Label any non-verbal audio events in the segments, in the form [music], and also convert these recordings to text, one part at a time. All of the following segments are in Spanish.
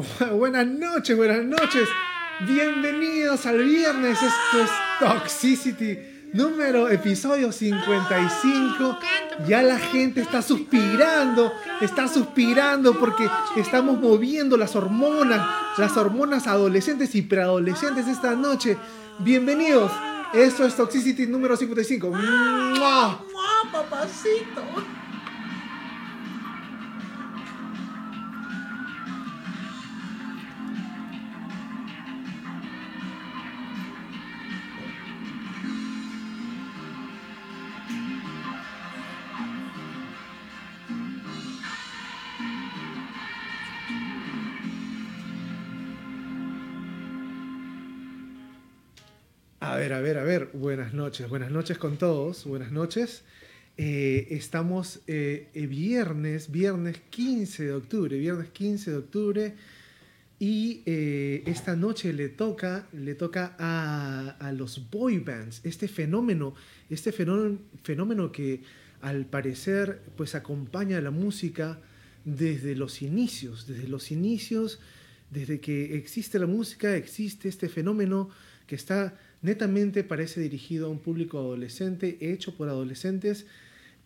[laughs] Buenas noches, buenas noches. Bienvenidos al viernes. Esto es Toxicity número episodio 55. Ya la gente está suspirando, está suspirando porque estamos moviendo las hormonas, las hormonas adolescentes y preadolescentes esta noche. Bienvenidos. Esto es Toxicity número 55. ¡Mua! papacito! Ver, a ver, a ver. Buenas noches, buenas noches con todos. Buenas noches. Eh, estamos eh, eh, viernes, viernes 15 de octubre, viernes 15 de octubre. Y esta noche le toca, le toca a, a los boy bands, este fenómeno, este fenómeno, fenómeno que al parecer pues acompaña a la música desde los inicios, desde los inicios, desde que existe la música, existe este fenómeno que está netamente parece dirigido a un público adolescente, hecho por adolescentes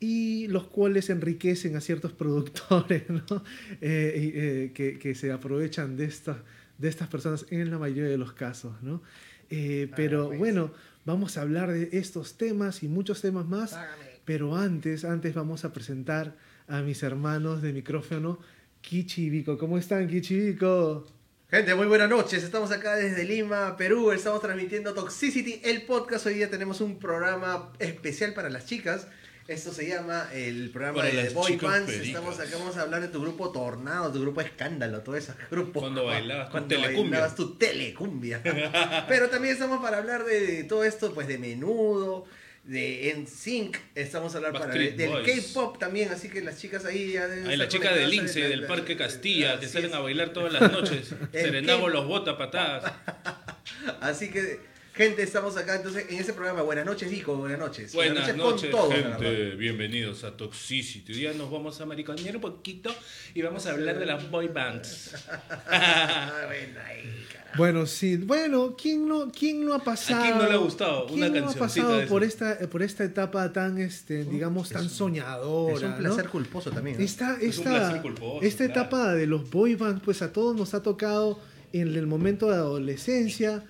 y los cuales enriquecen a ciertos [laughs] productores ¿no? Eh, eh, que, que se aprovechan de, esta, de estas personas en la mayoría de los casos. ¿no? Eh, pero pues. bueno, vamos a hablar de estos temas y muchos temas más, pero antes, antes vamos a presentar a mis hermanos de micrófono, Kichi y Vico. ¿Cómo están, Kichi y Vico? Gente, muy buenas noches. Estamos acá desde Lima, Perú. Estamos transmitiendo Toxicity, el podcast. Hoy día tenemos un programa especial para las chicas. Esto se llama el programa Para de Boy Bands. Estamos acá, vamos a hablar de tu grupo Tornado, tu grupo Escándalo, todo ese [laughs] grupo. Cuando bailabas tu Cuando telecumbia. bailabas tu telecumbia. [laughs] Pero también estamos para hablar de todo esto, pues de menudo, de NSYNC. Estamos a hablar para, del. K-pop también, así que las chicas ahí ya deben Ay, la chica de conectadas Lince, en- del Parque Castilla, que salen es. a bailar todas [laughs] las noches. Qué? los bota patadas. [laughs] Así que, gente, estamos acá entonces en ese programa. Buenas noches, Vico, buenas noches. Buenas noches, con todos, gente. Bienvenidos a Toxicity. Hoy día nos vamos a mariconear un poquito y vamos a hablar de las boy bands. [laughs] Bueno, sí, bueno, ¿quién no, quién no ha pasado? quién no le ha gustado ¿quién una no ha pasado de por esta, por esta etapa tan, este, digamos, tan soñadora? Es un ¿no? placer culposo también. ¿no? Esta, Es un esta, placer culposo, esta claro. etapa de los boy bands, pues a todos nos ha tocado en el momento de adolescencia.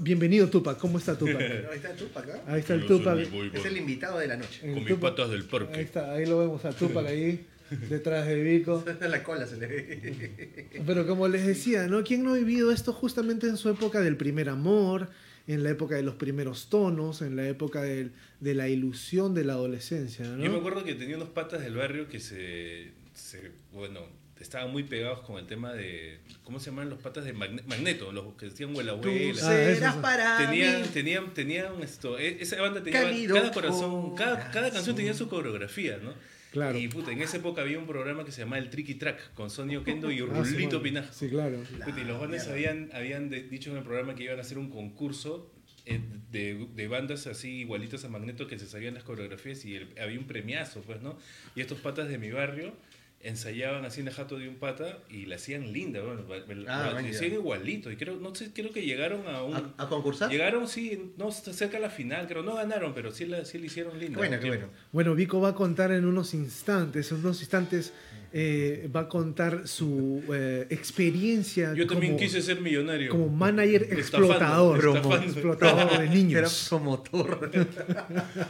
Bienvenido Tupac, ¿cómo está Tupac? [laughs] Ahí está Tupac, ¿ah? Ahí está el Tupac. Es el invitado de la noche. El Con mis Tupac. patas del Ahí parque. está, ahí lo vemos a Tupac ahí, [laughs] detrás de Vico. [laughs] la cola se le ve. Pero como les decía, ¿no? ¿Quién no ha vivido esto justamente en su época del primer amor, en la época de los primeros tonos, en la época del- de la ilusión de la adolescencia, ¿no? Yo me acuerdo que tenía unos patas del barrio que se, se- bueno, estaban muy pegados con el tema de, ¿cómo se llaman los patas de Magne- Magneto? Los que decían huela Tú abuela. Ah, eso serás sí. para Tenían, mí. tenían, tenían esto, e- esa banda tenía Cálido cada corazón, cada, cada canción tenía su coreografía, ¿no? Claro. Y puta, en esa época había un programa que se llamaba el Tricky Track con Sonny Oquendo y Ah, sí, Rulito bueno. Pinajo. Sí, claro. Puta, y los bandas habían, habían de- dicho en el programa que iban a hacer un concurso eh, de, de bandas así igualitas a Magneto que se sabían las coreografías y el- había un premiazo, pues, ¿no? Y estos patas de mi barrio ensayaban así en la jato de un pata y la hacían linda, bueno, Ah, la man, hacían igualito. Y creo, no sé, creo que llegaron a un... ¿A, a concursar? Llegaron, sí, no, cerca a la final, creo, no ganaron, pero sí la, sí la hicieron linda. bueno, qué bueno. Bueno, Vico va a contar en unos instantes, en unos instantes eh, va a contar su eh, experiencia Yo también como, quise ser millonario. como manager Estafando, explotador, estafando. explotador de [laughs] Era niños. promotor.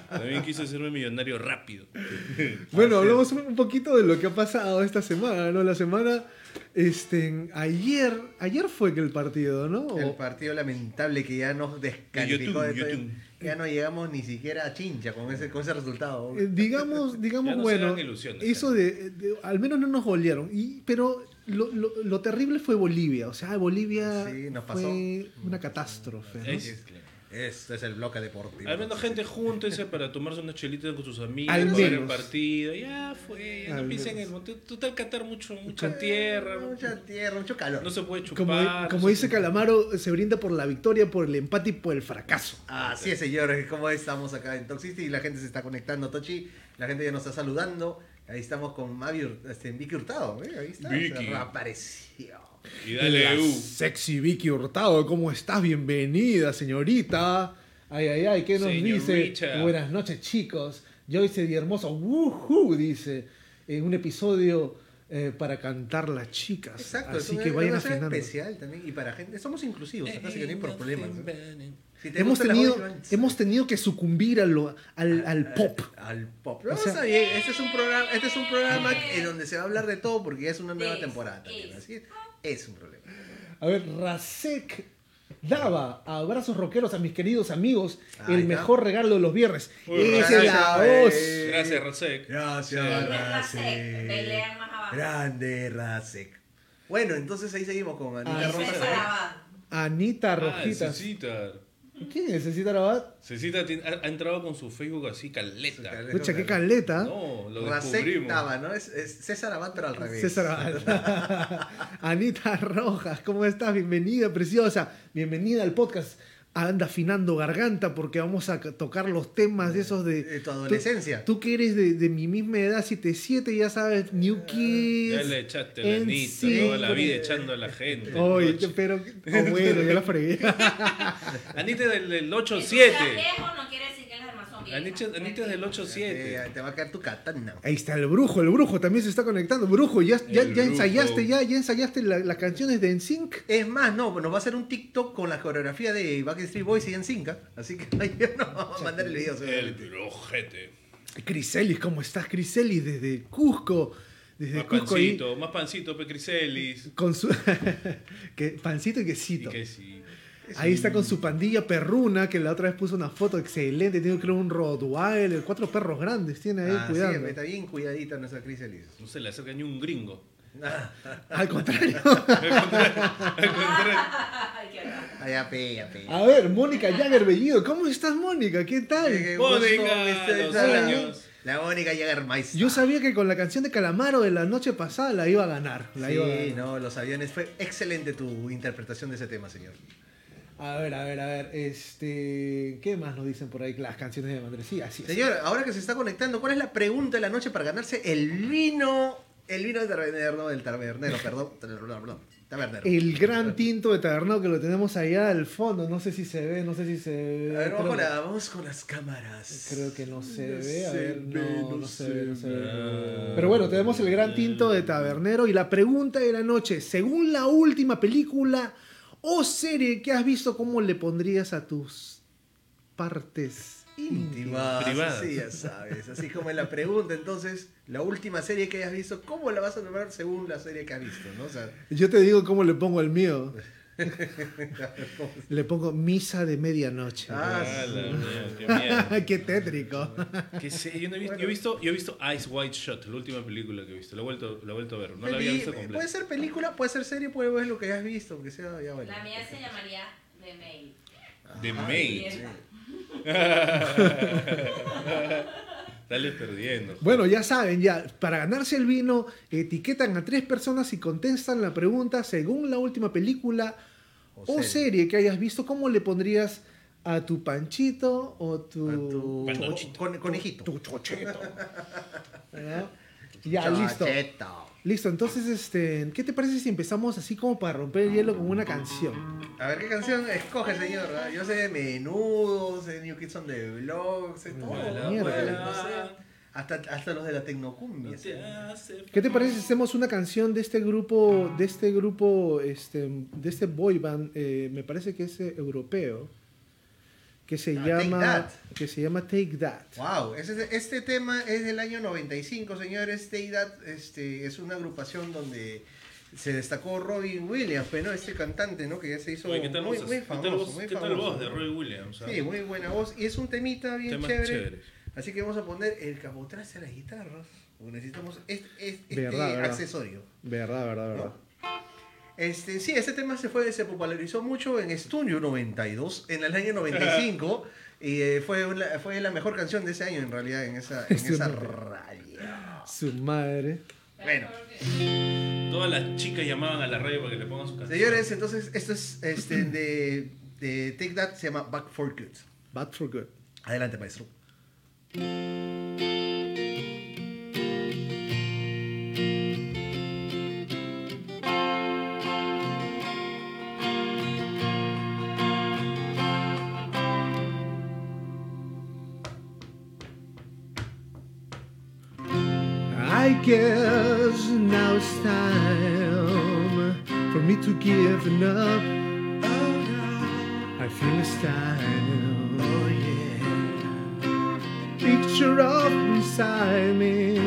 También quise ser millonario rápido. Bueno, hablamos un un poquito de lo que ha pasado esta semana, ¿no? La semana, este, ayer, ayer fue que el partido, ¿no? O- El partido lamentable que ya nos descalificó de. YouTube. Ya no llegamos ni siquiera a chincha con ese, con ese resultado. Eh, digamos, [laughs] digamos Ya no se bueno, eso de, de- al menos no nos golearon. Y, pero lo, lo- lo terrible fue Bolivia. O sea, Bolivia Sí, nos fue una catástrofe. ¿no? Es- Esto es el bloque deportivo. Al menos gente júntense para tomarse unas chelitas con sus amigos, Al para ver el menos. partido. Ya fue, ya Al no piensen en el menos. monte. Total Qatar mucho, mucha tierra. Mucha tierra, mucho calor. No se puede chupar. Como, no como se dice puede- Calamaro, se brinda por la victoria, por el empate y por el fracaso. Así es, señores, como estamos acá en Toxicity y la gente se está conectando, Tochi. La gente ya nos está saludando. Ahí estamos con Mavi, Hur- este, Vicky Hurtado, ¿eh? ahí está, Vicky. se reapareció. Y La dale, U. sexy Vicky Hurtado, ¿cómo estás? Bienvenida, señorita. Ay, ay, ay, ¿qué nos dice? Buenas noches, chicos. Joyce Di Hermoso, woohoo, dice, en un episodio eh, para cantar las chicas. Exacto, es Así que vayan va a especial también. Y para gente, somos inclusivos, acá así que no hay problemas. Si te Hemos la tenido, hemos tenido que sucumbir a lo- al, al pop. Al pop. O No, sea- está bien, este es un programa, este es un programa en donde se va a hablar de todo porque ya es una nueva temporada también. Así es, un problema. A ver, Rasek Dava, abrazos rockeros a mis queridos amigos. Ahí el está. mejor regalo de los viernes. Uy, Esa es la gracias, voz. Gracias, Rosek. Gracias, Rasek. Pelean más abajo. Grande Rasek. Bueno, entonces ahí seguimos con Anita Ah. Anita Ah, Rojitas. ¿Quién es Cecita Rabat? Cecita ha, ha entrado con su Facebook así, caleta. Caleta. Escucha, qué caleta. No, lo Rasek descubrimos. Dava, ¿no? Es, es César Abad, pero al revés. César Abad. [laughs] Anita Rojas, ¿cómo estás? Bienvenida, preciosa. Bienvenida al podcast. Anda afinando garganta porque vamos a tocar los temas de esos de... De tu adolescencia. Tú, tú que eres de, de mi misma edad, 7-7, ya sabes, New Kids. Ya le echaste la. Anita, toda la vida echando a la gente. Oye, pero... Oh, bueno, ya la fregué. [laughs] Anita es del, del Que 8-7. tú seas viejo no quiere decir que las Anita, Anita es del Eh, 8-7. te va a caer tu katana. Ahí está el brujo, el brujo también se está conectando. Brujo, ya, ya, ya ensayaste, ya, ya ensayaste la- las canciones de NSYNC. Es más, no, nos va a hacer un TikTok con la coreografía de Backstreet Boys y en Cinca. Así que [laughs] ahí nos vamos a mandar el video. El brujete. Criselis, ¿cómo estás, Criselis? Desde Cusco. Desde Más Cusco pancito, más pancito, Pecricelis. Con su. [laughs] que, pancito y Y quesito. Ahí está con su pandilla perruna, que la otra vez puso una foto excelente. Tiene creo un Rottweiler, cuatro perros grandes tiene ahí Ah, sí, está bien cuidadita nuestra Cris. No se le acerca ni un gringo. [laughs] [laughs] Al contrario. Ay, qué horror. Ay, ya pe, ya pe. A ver, Mónica Jagger Bellido. ¿Cómo estás, Mónica? ¿Qué tal? Qué Mónica, gusto, los esa- años. La Mónica Jägermeister. Yo sabía que con la canción de Calamaro de la noche pasada la iba a ganar. La iba a Sí, ganar. no, los aviones. Fue excelente tu interpretación de ese tema, señor. A ver, a ver, a ver. Este, ¿Qué más nos dicen por ahí? Las canciones de Mandrés. Sí, así es. Señor, ahora que se está conectando, ¿cuál es la pregunta de la noche para ganarse el vino? El vino del tabernero, del tabernero, perdón. Tabernero. El gran tinto de Tabernado que lo tenemos allá al fondo. No sé si se ve, no sé si se ve. A ver, vamos con, la- vamos con las cámaras. creo que no se No ve. A se ver, ve, no, no no se se ve, no se ve. ve. Pero bueno, tenemos el gran tinto de Tabernero y la pregunta de la noche. Según la última película o serie que has visto, ¿cómo le pondrías a tus partes íntimas? Privadas. sí, ya sabes. Así como en la pregunta, entonces, la última serie que hayas visto, ¿cómo la vas a nombrar según la serie que has visto? ¿no? O sea, Yo te digo cómo le pongo el mío. [laughs] Le pongo misa de medianoche. Ah, Ah, [laughs] [laughs] qué tétrico. ¿Qué sé? Yo, no he visto, yo, he visto, yo he visto Ice White Shot, la última película que he visto. La he vuelto, la he vuelto a ver. No la había visto completa. puede ser película, puede ser serie, puede ver lo que hayas visto, aunque sea ya bueno. La mía se llamaría The Maid. The Maid. Dale perdiendo. Bueno, ya saben, ya, para ganarse el vino, etiquetan a tres personas y contestan la pregunta según la última película o, O serie. serie. que hayas visto, ¿cómo le pondrías a tu panchito o tu, A tu con- conejito. tu chocheto? Ya, listo. Listo, entonces, este, ¿qué te parece si empezamos así como para romper el hielo con una canción? A ver qué canción escoge, señor. Ah, Yo sé de Menudo, sé de New Kids on the Block, sé todo. Vuela, Mierda. Bueno, no sé. Hasta, hasta los de la Tecnocumbia. No te hace ¿Qué te parece si hacemos una canción de este grupo, de este grupo, este, de este boy band, eh, me parece que es eh, europeo, que se Ah, Take llama, que se llama Take That. Wow, ese- este tema es del año 95, señores. Take That este, es una agrupación donde se destacó Robin Williams, pero ¿no? este cantante, ¿no? Que ya se hizo Oye, ¿qué tal muy, muy ¿Qué tal famoso, voz? muy ¿Qué tal famoso, voz de ¿no? Roy Williams? ah? Sí, muy buena voz. Y es un temita bien Temas chévere. chéveres. Así que vamos a poner el capotraste de las guitarras. necesitamos este, este- este Verdad, verdad. accesorio. Verdad, verdad, verdad. Este, sí, este tema se fue, se popularizó mucho en Estudio 92, en el año 95. y eh, fue, una- fue la mejor canción de ese año, en realidad, en esa, en [laughs] esa radio. Su madre. Bueno. Todas las chicas llamaban a la radio para que le pongan su canción. Señores, entonces, esto es este, de, de Take That, se llama Back for Good. Bad for good. Adelante, maestro. Guess now it's time for me to give up. I feel it's time. Oh yeah. Picture of beside me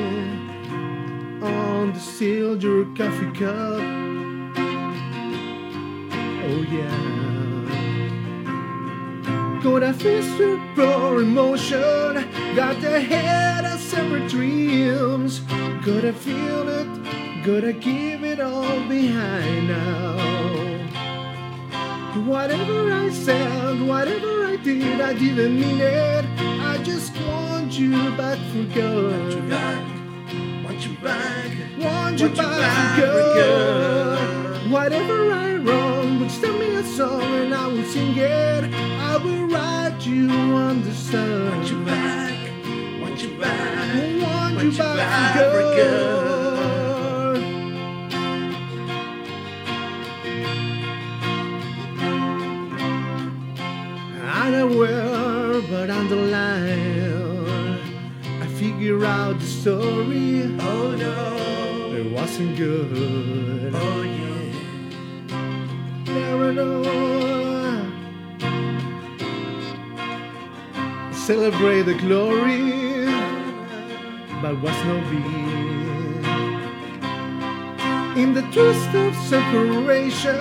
on the silver coffee cup. Oh yeah. Got a fist pure emotion, got the head of separate dreams. Gotta feel it, gotta keep it all behind now. Whatever I said, whatever I did, I didn't mean it. I just want you back for Want you back. Want you back. Want you Want you back back for for good. good. Whatever I wrong, but send me a song and I will sing it. I will write you on the sun. Want you back. Want you back. Want Want you you back back for for good. Unaware but underline, I figure out the story. Oh no. It wasn't good. Oh yeah. Never know. Celebrate the glory, but was no being. In the twist of separation,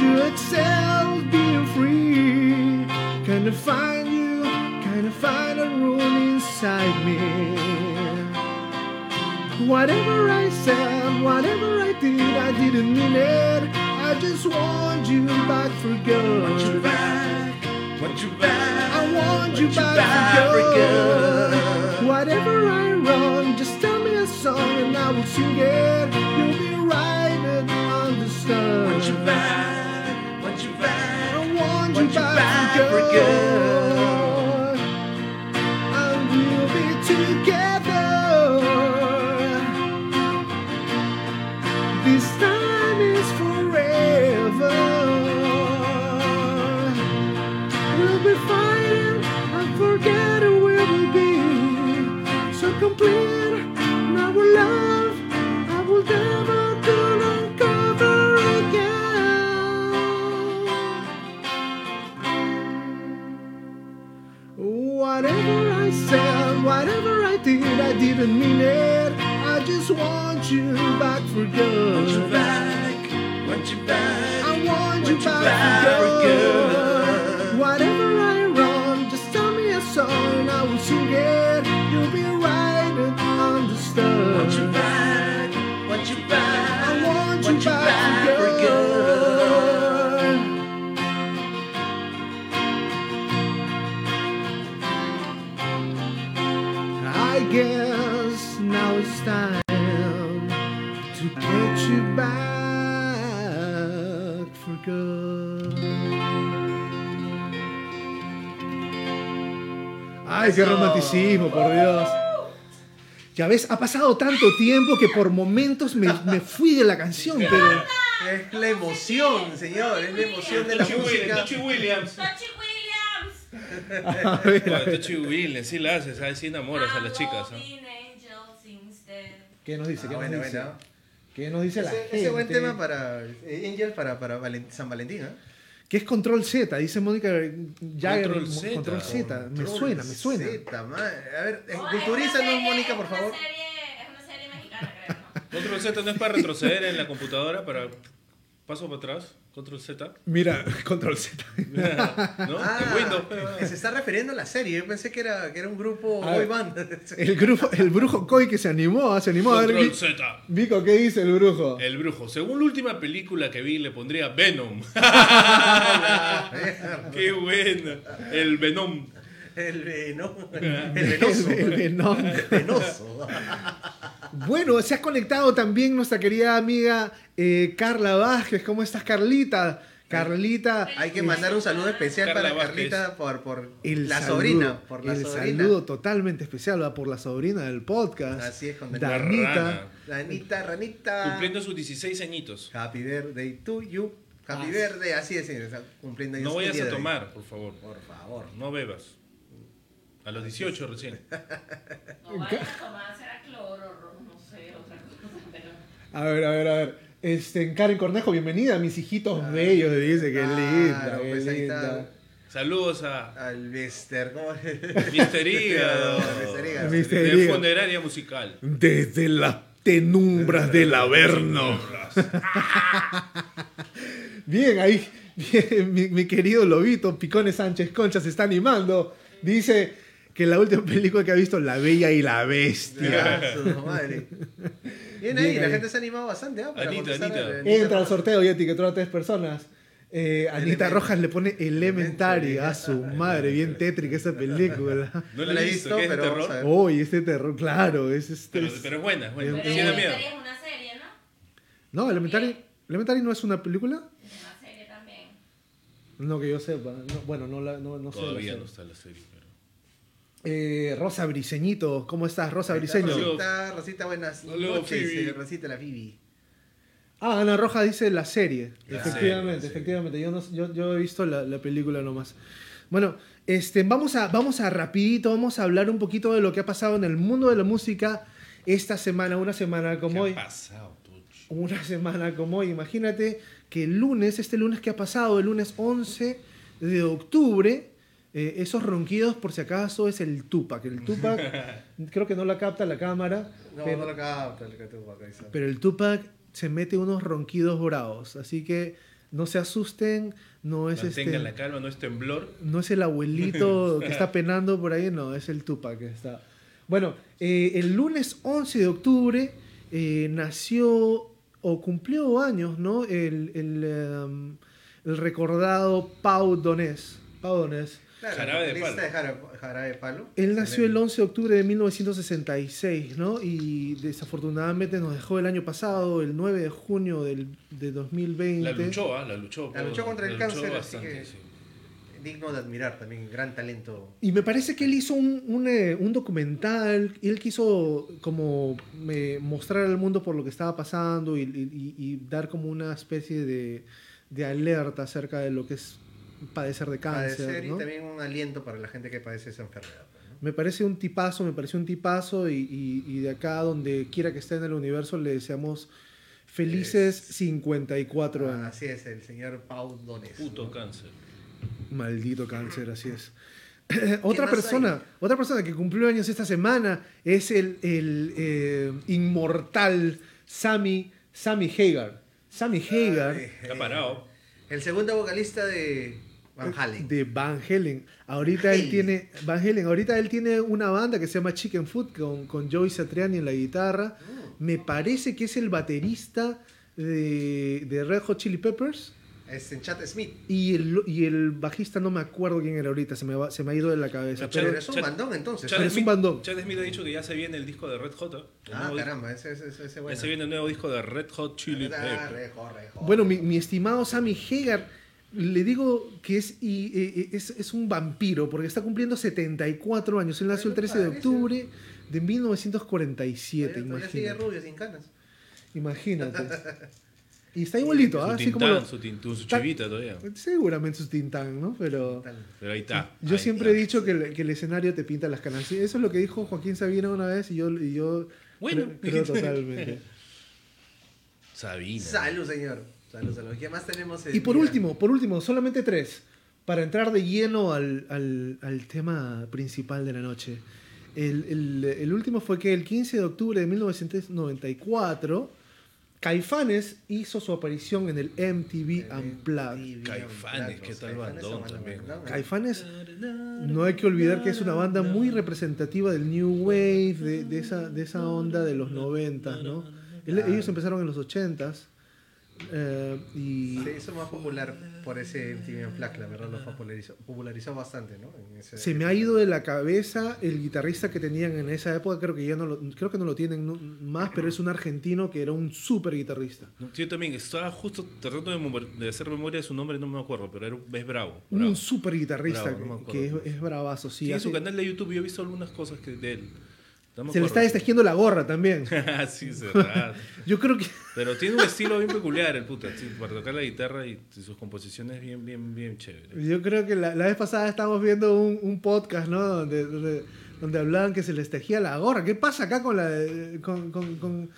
you excel being free. Can I find you, Can I find a room inside me. Whatever I said, whatever I did, I didn't mean it. I just want you back for good. Want you back. Back. I want you Want back, good. good. Whatever I wrong, just tell me a song and I will sing it. You'll be right and understand. Want you back. Want you back. I want, Want you back, back for for good. good. And we'll be together. I did, I didn't mean it. I just want you back for good. Want you back. Want you back. I want you Want you back, back Ay, qué romanticismo, por Dios. Ya ves, ha pasado tanto tiempo que por momentos me, me fui de la canción, pero Es la emoción, señor. Es la emoción de la Williams, música. Tucci Williams. Tochi Williams. a ver, a Oye, ver. Tucci Williams, sí la haces, ¿sabes? Sí enamoras a las chicas. instead. ¿qué nos dice? Ah, ¿Qué nos bueno, dice? bueno. ¿Qué nos dice la Ese, gente? ese buen tema para eh, Angel para, para Valen- San Valentín, ¿eh? ¿Qué es Control Z? Dice Mónica Jagger. Control Z. Control Z. Me suena, me suena. Z, ma- A ver, Oh, culturízanos, Mónica, por favor. serie- Es una serie mexicana, creo. ¿no? Control Z no es para retroceder en la computadora, para paso para atrás. Control Z. Mira, [laughs] Control Z. [laughs] ¿No? Ah, en Windows. que se está refiriendo a la serie. Yo pensé que era, que era un grupo A boy ver. band. El, grupo, el brujo Koi que se animó, se animó. A ver, Control Z. Vico, ¿qué dice el brujo? El brujo. Según la última película que vi, le pondría Venom. [laughs] Qué buena. El Venom. El veno. [laughs] El venoso. El- el Venom. Venoso. [laughs] Bueno, se ha conectado también nuestra querida amiga eh, Carla Vázquez. ¿Cómo estás, Carlita? Carlita. Hay que mandar un saludo especial Carla para Vázquez. Carlita por, por el la saludo, sobrina. Por la el sobrina. saludo totalmente especial ¿verdad? por la sobrina del podcast. Así es, con la Danita. rana. Ranita, ranita. Cumpliendo sus 16 añitos. Happy birthday to you. Happy Ah, birthday. Así es, cumpliendo No vayas a tomar, por favor. Por favor. No bebas. A los 18 recién. [laughs] No vayas a tomar, será cloro, no sé. otra cosa, pero. A ver, a ver, a ver. Este, Karen Cornejo, bienvenida, mis hijitos bellos, dice, qué Claro, linda, qué pues ahí linda. Saludos a Al Mister, ¿cómo es? [laughs] Mr. Hígado. Mr. Hígado. Mr. De funeraria musical. Desde las penumbras del Averno. [laughs] Bien, ahí, bien, mi, mi querido Lobito, Picones Sánchez Concha se está animando. Dice que la última película que ha visto, La Bella y la Bestia. Su madre. Bien ahí, Bien la ahí. gente se ha animado bastante, ¿ah? Para Anita, contestar Anita. Entra al sorteo y etiquetó a tres personas. Eh, Anita Element- Rojas le pone Elementary a su [laughs] madre, bien tétrica esa película. No la he visto, ¿qué es de pero vamos a terror? ver. Uy, este terror, claro, es este. Pero, es- pero es buena, es buena. Pero Sí da miedo. Elementary es una serie, ¿no? No, Elementary, Elementary no es una película. Es una serie también. No que yo sepa. No, bueno, no, la, no, no sé. la Todavía serie. no está la serie. Eh, Rosa Briseñito, ¿cómo estás, Rosa Briseño? Rosita, Rosita, buenas Hola, noches. Phoebe. eh, Rosita la Phoebe. Ah, Ana Roja dice la serie. La efectivamente, serie, efectivamente. Yo, no- yo, yo he visto la, la película nomás. Bueno, este, vamos, a, vamos a rapidito, vamos a hablar un poquito de lo que ha pasado en el mundo de la música esta semana, una semana como ¿Qué hoy. ha pasado, Tuch? Una semana como hoy. Imagínate que el lunes, este lunes que ha pasado, el lunes 11 de octubre, eh, esos ronquidos, por si acaso, es el Tupac. El Tupac, [laughs] creo que no la capta la cámara, No, pero, no lo capta el dice. pero el Tupac se mete unos ronquidos bravos. Así que no se asusten, no es Mantengan este. la calma, no es temblor. No es el abuelito que está penando por ahí, no, es el Tupac que está. Bueno, eh, el lunes 11 de octubre eh, nació o cumplió años, ¿no? El, el, em, el recordado Pau Donés. Pau Donés. Claro, Jarabe de lista palo. de jara- jarabe de palo. Él nació el Excelente. 11 de octubre de 1966, ¿no? Y desafortunadamente nos dejó el año pasado, el 9 de junio del, de 2020. La luchó, ¿ah? La luchó. La luchó contra el luchó cáncer, así bastante, que- sí. Digno de admirar también, gran talento. Y me parece que él hizo un, un, eh, un documental, y él quiso como eh, mostrar al mundo por lo que estaba pasando y, y- y dar como una especie de, de alerta acerca de lo que es padecer de cáncer. Padecer ¿no? y también un aliento para la gente que padece esa enfermedad. pues, ¿no? Me parece un tipazo, me parece un tipazo y, y- y de acá donde quiera que esté en el universo le deseamos felices 54 Ah, años. Así es, el señor Pau Dones. Puto ¿no? cáncer. Maldito cáncer, así es. [clears throat] otra persona, hay? otra persona que cumplió años esta semana es el, el, eh, inmortal Sammy, Sammy Hagar. Sammy Hagar Ay, Está parado. El segundo vocalista de Van Halen. de Van Halen. Ahorita él Halen. tiene Van Halen, ahorita él tiene una banda que se llama Chicken Food con, con Joey Satriani en la guitarra. Mm. Me parece que es el baterista de, de Red Hot Chili Peppers. Es en Chat Smith. Y el, y el bajista no me acuerdo quién era ahorita, se me, va- se me ha ido de la cabeza. Pero Pero, Pero es un Chat- bandón entonces. Pero es un bandón. Chad Smith ha dicho que ya se viene el disco de Red Hot. ¿eh? Ah, caramba, ese, ese, ese, ese bueno. Ya se viene el nuevo disco de Red Hot Chili Ah, Peppers. Bueno, mi, mi estimado Sammy Hagar, le digo que es, y, eh, es, es un vampiro, porque está cumpliendo 74 años. Él nació el 13 de octubre de 1947, Todavía- todavía sigue imagínate. rubio sin canas. Imagínate. [laughs] Y está igualito, ¿ah? Su Así como tintán, lo- su, tin- su Ta- chivita todavía. Seguramente su tintán, ¿no? Pero. Pero ahí está. yo ahí siempre he dicho que, el- que el escenario te pinta las canas. Eso es lo que dijo Joaquín Sabina una vez y yo, y yo Bueno. creo, creo [laughs] totalmente. Sabina. Salud, señor. Salud, salud. ¿Qué más tenemos? Y por día? último, por último, solamente tres, para entrar de lleno al, al- al tema principal de la noche. El, el- el último fue que el 15 de octubre de 1994, Caifanes hizo su aparición en el MTV Unplugged. MTV Caifanes, ¿qué tal Caifanes, bandón también? Caifanes, no hay que olvidar que es una banda muy representativa del New Wave, de, de esa, de esa onda de los 90, ¿no? Ellos empezaron en los 80s. Eh, y Se hizo más popular por ese MTV Unplugged, la verdad lo popularizó, popularizó bastante, ¿no? En ese- Se me ha ido de la cabeza el guitarrista que tenían en esa época, creo que ya no lo, creo que no lo tienen más, pero es un argentino que era un súper guitarrista. Yo también estaba justo tratando de, de hacer memoria de su nombre, no me acuerdo, pero era, es bravo. bravo. Un súper guitarrista Bravo, no que, es, es bravazo. Sí, Sí, en hace- su canal de YouTube yo he visto algunas cosas que de él. No se le está destejiendo la gorra también. [laughs] sí. [laughs] Yo creo que Pero tiene un estilo bien peculiar el puta, sí, para tocar la guitarra y sus composiciones bien, bien, bien chéveres. Yo creo que la, la vez pasada estábamos viendo un, un podcast, ¿no? Donde, donde, donde hablaban que se les tejía la gorra. ¿Qué pasa acá con la con, con- con-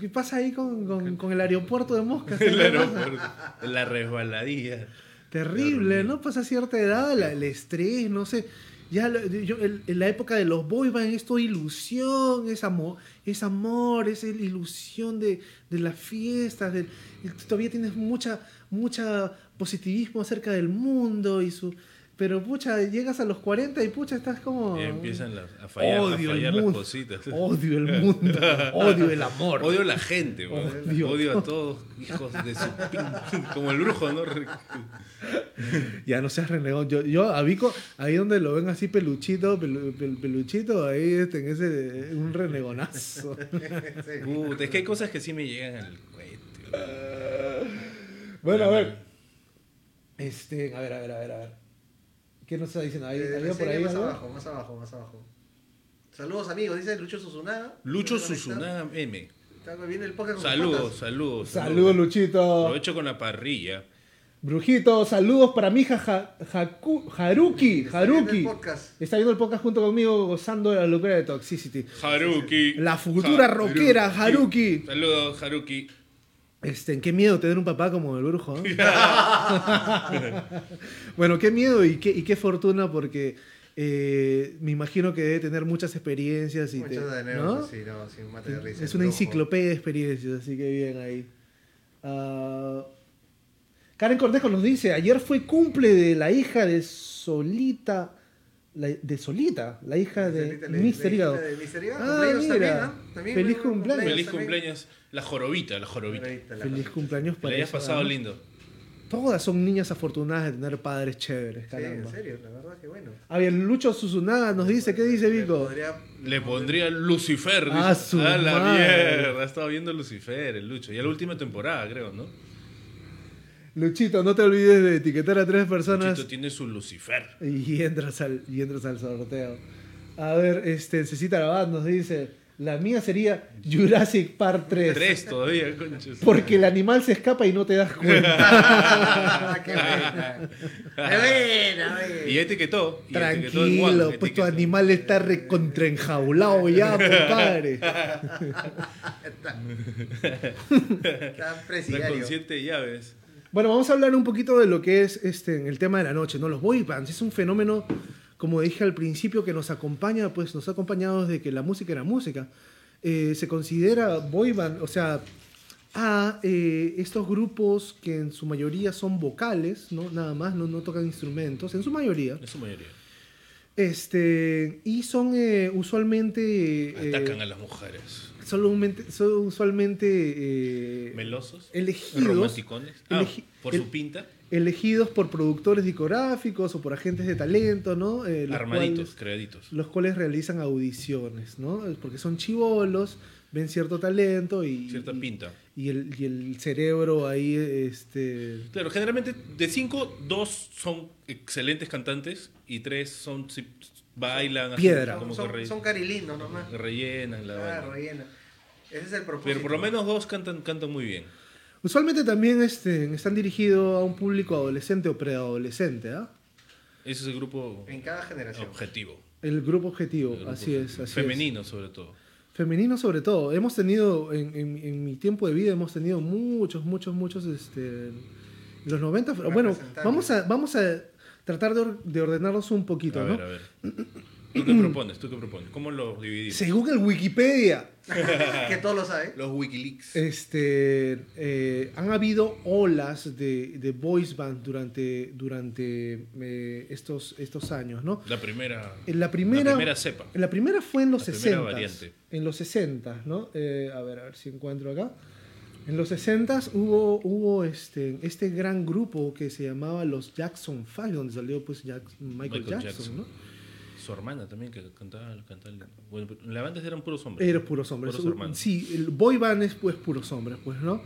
¿Qué pasa ahí con, con- con el aeropuerto de Moscas? [laughs] ¿Qué El aeropuerto, la resbaladilla. Terrible, ¿no? Pasa cierta edad, la- el estrés, no sé. Ya yo- en la época de los boy band es toda ilusión, es amor, es amor, es el- ilusión de, de las fiestas, del- todavía tienes mucha, mucha positivismo acerca del mundo y su... Pero pucha, llegas a los 40 y pucha, estás como... Y empiezan las- a fallar, a Odio el fallar las mundo. cositas. [laughs] Odio el mundo, odio el amor. Odio a la gente. Odio. Odio. a todos, hijos de su. Como el brujo, ¿no? [laughs] Ya no seas renegón. Yo, yo a Vico, ahí donde lo ven así peluchito, pelu- pel- peluchito, ahí este, en ese, un renegonazo. [laughs] Puta, es que hay cosas que sí me llegan al cohete. weón. bueno, a ver. Este, a ver, a ver, a ver, a ver. ¿Qué nos está diciendo? ¿Hay, Eh, ¿había por serie ahí más algo? abajo, más abajo, más abajo. Saludos amigos, dice Lucho Susunaga. Lucho Susunaga M. Viene el podcast Saludos, patas. saludos. Saludos, Luchito. Aprovecho con la parrilla. Brujito, saludos para mi hija Ja- Haruki. Está viendo Haruki. el podcast. Está viendo el podcast junto conmigo, gozando de la locura de Toxicity. Haruki. La futura rockera, Haruki. Saludos, Haruki. Este, qué miedo tener un papá como el brujo. ¿eh? [laughs] bueno, qué miedo y qué, y qué fortuna porque eh, me imagino que debe tener muchas experiencias y te- de ¿no? sí, no, sin mate de risa. es una brujo. enciclopedia de experiencias, así que bien ahí. Ah, Karen Cortejo nos dice, ayer fue cumple de la hija de Solita, la- de Solita, la hija de Mister la hija Hígado. Ah, mira. también. También Feliz cumpleaños. Feliz también. cumpleaños. La jorobita, la jorobita. La- Feliz cumpleaños para esa pasado dama. lindo. Todas son niñas afortunadas de tener padres chéveres, Sí, en caramba. serio, la verdad que bueno. A ver, Lucho Susunaga nos dice, ¿qué dice Le Vico? podría- Le pondría Lucifer. Ah, dice. su la madre. mierda. Ha estado viendo Lucifer, el Lucho. Ya la última temporada, creo, ¿no? Luchito, no te olvides de etiquetar a tres personas Chito tiene su Lucifer. y entras al, y entras al sorteo. A ver, este, Cecita Rabat nos dice, la mía sería Jurassic Park 3. Tres todavía, conchas. Porque el animal se escapa y no te das [laughs] cuenta. ¡Qué buena! ¡Qué buena, oye! Y etiquetó. y etiquetó Juan, Tranquilo, pues tu etiquetó. animal está recontraenjaulado ya, compadre. [laughs] Está Está presidiario. consciente de llaves. Bueno, vamos a hablar un poquito de lo que es este, el tema de la noche, ¿no? Los boy bands es un fenómeno, como dije al principio, que nos acompaña, pues nos ha acompañado desde que la música era música. Eh, se considera boy band, o sea, a eh, estos grupos que en su mayoría son vocales, ¿no? Nada más, no, no tocan instrumentos, en su mayoría. En su mayoría. Este, y son eh, usualmente... eh, Atacan a las mujeres. Solamente- son usualmente... eh, Melosos. elegidos. Ah, elegi- por el- su pinta. elegidos por productores discográficos o por agentes de talento, ¿no? Eh, Armaditos, cuales- creaditos. los cuales realizan audiciones, ¿no? Porque son chivolos, ven cierto talento y, Cierta y- pinta. y el, y el cerebro ahí, este... Claro, generalmente de cinco, dos son excelentes cantantes y tres son si- bailan, así Piedra. como Son, que re- son carilindos nomás. rellenan la Ah, vaina. Ese es el propósito. Pero por lo menos dos cantan, cantan muy bien. Usualmente también este, están dirigidos a un público adolescente o preadolescente, ¿ah? Ese es el grupo En cada generación. objetivo. El grupo objetivo, El grupo así es, así es. Femenino, sobre todo. Femenino sobre todo. Hemos tenido, en, en- en mi tiempo de vida, hemos tenido muchos, muchos, muchos, este, los 90. pero Bueno, vamos a, vamos a tratar de, or- de ordenarlos un poquito, A ¿no? ver, a ver. ¿Tú qué propones? ¿Tú qué propones? ¿Cómo lo dividimos? Según el Wikipedia, [laughs] que todos lo saben. Los Wikileaks. este, eh, han habido olas de, de boys band durante, durante eh, estos, estos años, ¿no? La primera. En la primera, La primera cepa. La primera fue en los La primera 60. variante. En los 60, ¿no? Eh, a ver, a ver si encuentro acá. En los 60 hubo, hubo este, este gran grupo que se llamaba los Jackson 5, donde salió pues Jack- Michael, Michael Jackson, Jackson. ¿no? Su hermana también, que cantaba. cantaba bueno, la banda eran puros hombres. Eran puros hombres. Puros hermanos. Sí, el boy band es pues puros hombres, pues, ¿no?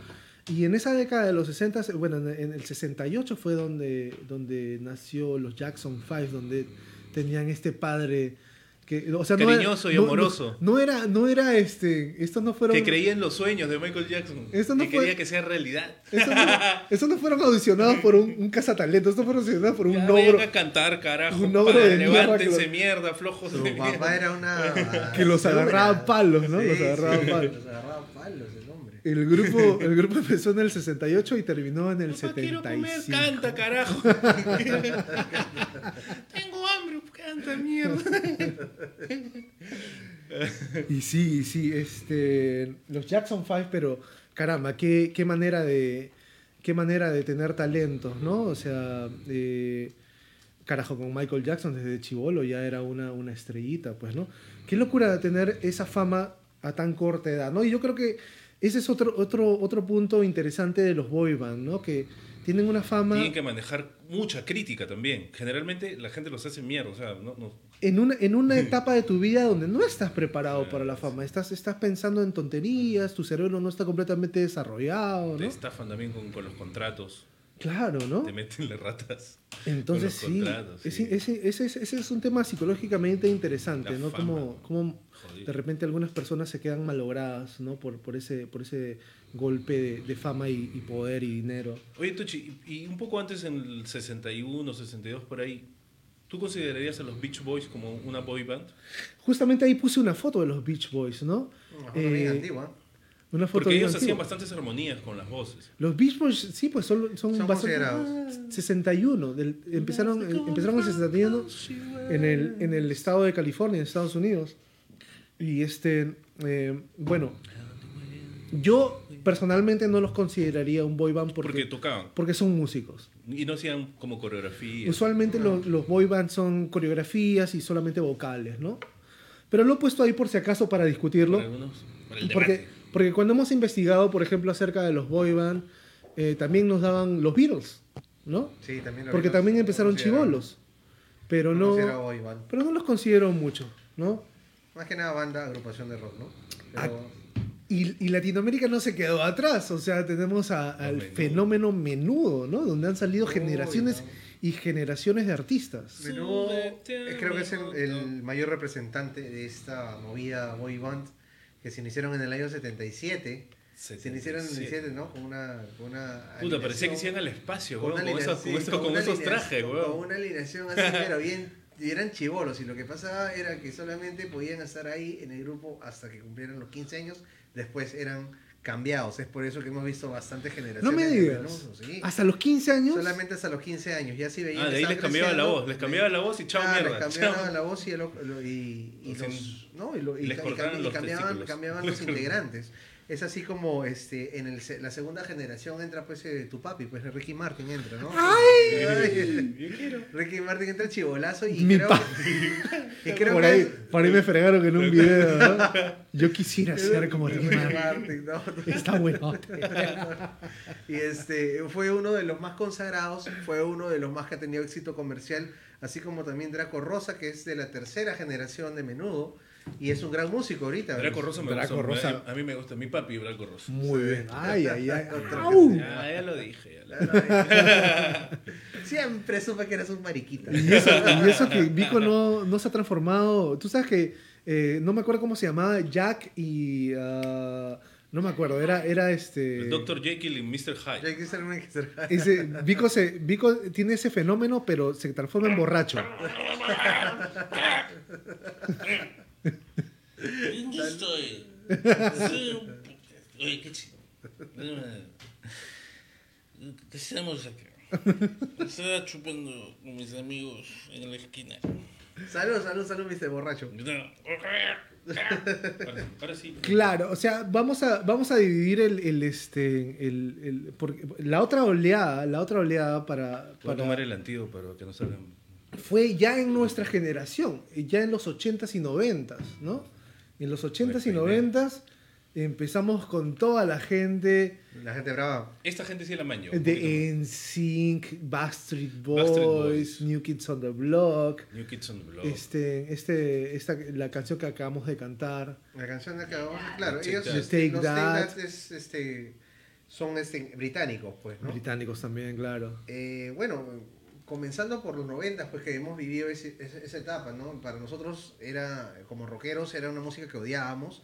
Y en esa década de los 60, bueno, en el 68 fue donde, donde nació los Jackson 5, donde tenían este padre Que, o sea, no era- Cariñoso y no- no- amoroso. No, era, no era este. Estos no fueron. Que creía en los sueños de Michael Jackson. Eso no que fue- quería que sea realidad. Estos no, [laughs] estos no fueron audicionados por un, un cazatalentos, estos fueron audicionados por un Ya, ogro vayan a cantar, carajo. un ogro pa, de mierda levántense, lo- mierda, flojos Su de papá mierda. era una. [laughs] que los agarraba palos, ¿no? Sí, los agarraba sí, palos. Los agarraba palos el grupo, el grupo empezó en el 68 y terminó en el Papá, quiero comer, 75. canta, carajo. [laughs] Tengo hambre, canta, mierda. Y sí, y sí, este, los Jackson 5, pero caramba, qué, qué manera de qué manera de tener talentos, ¿no? O sea, eh, carajo, con Michael Jackson desde chivolo ya era una, una estrellita, pues, ¿no? Qué locura de tener esa fama a tan corta edad, ¿no? Y yo creo que ese es otro, otro, otro punto interesante de los boy band, ¿no? Que tienen una fama... Tienen que manejar mucha crítica también. Generalmente la gente los hace mierda. O sea, no, no, en una, en una [laughs] etapa de tu vida donde no estás preparado para la fama, estás, estás pensando en tonterías, tu cerebro no está completamente desarrollado, te ¿no? estafan también con, con los contratos. Claro, ¿no? Te meten las ratas. Entonces con los sí, ese, sí. ese, ese, es- ese es un tema psicológicamente interesante, La ¿no? fama. Como, como de repente algunas personas se quedan malogradas, ¿no? Por, por, ese, por ese golpe de, de fama y, y poder y dinero. Oye, Tuchi, y un poco antes, en el 61, 62, por ahí, ¿tú considerarías a los Beach Boys como una boy band? Justamente ahí puse una foto de los Beach Boys, ¿no? Una foto bien Eh, antigua. Una foto Porque ellos hacían bastantes armonías con las voces. Los Beach Boys, sí, pues son, son, Son bastante... considerados. 61. del- empezaron, eh, empezaron en el 61 en el, en el estado de California, en Estados Unidos. Y este, eh, bueno, yo personalmente no los consideraría un boy band Porque porque, tocaban. porque son músicos. Y no hacían como coreografía. Usualmente los, los boy bands son coreografías y solamente vocales, ¿no? Pero lo he puesto ahí por si acaso para discutirlo. Para algunos, para el Porque. Porque cuando hemos investigado, por ejemplo, acerca de los boy band, eh, también nos daban los Beatles, ¿no? Sí, también lo Porque vimos. también empezaron chivolos. Pero no, pero no los considero mucho, ¿no? Más que nada banda, agrupación de rock, ¿no? Pero, Y, y Latinoamérica no se quedó atrás, o sea, tenemos a- al Menudo. fenómeno menudo, ¿no? Donde han salido Uy, generaciones no. y generaciones de artistas. Menudo eh, creo que es el, el mayor representante de esta movida boy band que se iniciaron en el año 77. Se iniciaron en el 77, ¿no? Con una. Con una Puta, parecía que se iban al espacio, con weón, con, esos, sí, con, esos- con una esos alineación- trajes, Con weón. una alineación así, [laughs] pero bien. Y eran chivolos, y lo que pasaba era que solamente podían estar ahí en el grupo hasta que cumplieran los 15 años. Después eran cambiados. Es por eso que hemos visto bastantes generaciones. No me de digas. sí. Hasta los 15 años. Solamente hasta los 15 años. Ya si veían Ah, de ahí les cambiaba la voz, les cambiaba la voz y chao Claro, mierda. les cambiaban chao. la voz y, el- lo- y, y los, ¿no? y, lo- y les y los cambiaban, cambiaban los [laughs] integrantes. Es así como este en el, se- la segunda generación entra pues eh, tu papi, pues Ricky Martin entra, ¿no? [laughs] Ay. Yo quiero. Ricky Martin entra chivolazo y Mi creo, pa- [laughs] y creo por, que ahí, es- por ahí me fregaron en un [laughs] video, ¿no? Yo quisiera ser como Ricky Ricky Martin. Martin, ¿no? Está bueno. Y este fue uno de los más consagrados, fue uno de los más que ha tenido éxito comercial, así como también Draco Rosa, que es de la tercera generación de menudo, y es un gran músico ahorita. Draco Rosa me Draco gusta. Rosa. A, a mí me gusta. Mi papi, Draco Rosa. Muy bien. Ay, ay, ay. [laughs] Ya, ya lo dije. ya lo- [laughs] Siempre supe que eras un mariquita. Y eso, y eso que Vico no, no se ha transformado. Tú sabes que eh, no me acuerdo cómo se llamaba Jack y. ah, no me acuerdo, era, era este. El Dr. Jekyll y Mr. Hyde. Ese, Vico, se, Vico tiene ese fenómeno, pero se transforma en borracho. [laughs] ¿Dónde estoy? Sí, Oye, qué chido. ¿Qué hacemos acá? Estaba chupando con mis amigos en la esquina. Salud, salud, salud, Mr. Borracho. [laughs] Ahora, sí. Claro, o sea, vamos a, vamos a dividir el, el, este, el, el- porque la otra oleada, la otra oleada para, Voy a para- tomar el antídoto para que no salgan. Fue ya en nuestra generación, ya en los 80s y 90s, ¿no? En los 80s y Bueno, 90s empezamos con toda la gente La gente brava. Esta gente sí la maño. de NSYNC, Backstreet Boys, Backstreet Boys. New Kids on the Block. New Kids on the Block. este, este, esta, la canción que acabamos de cantar. La canción de acá, claro, Take ellos That. este, Take los That. Take That es, este, son este, británicos, pues, ¿no? Británicos también, claro. Eh, bueno, comenzando por los 90, pues que hemos vivido ese- ese- esa etapa, ¿no? Para nosotros era, como rockeros, era una música que odiábamos.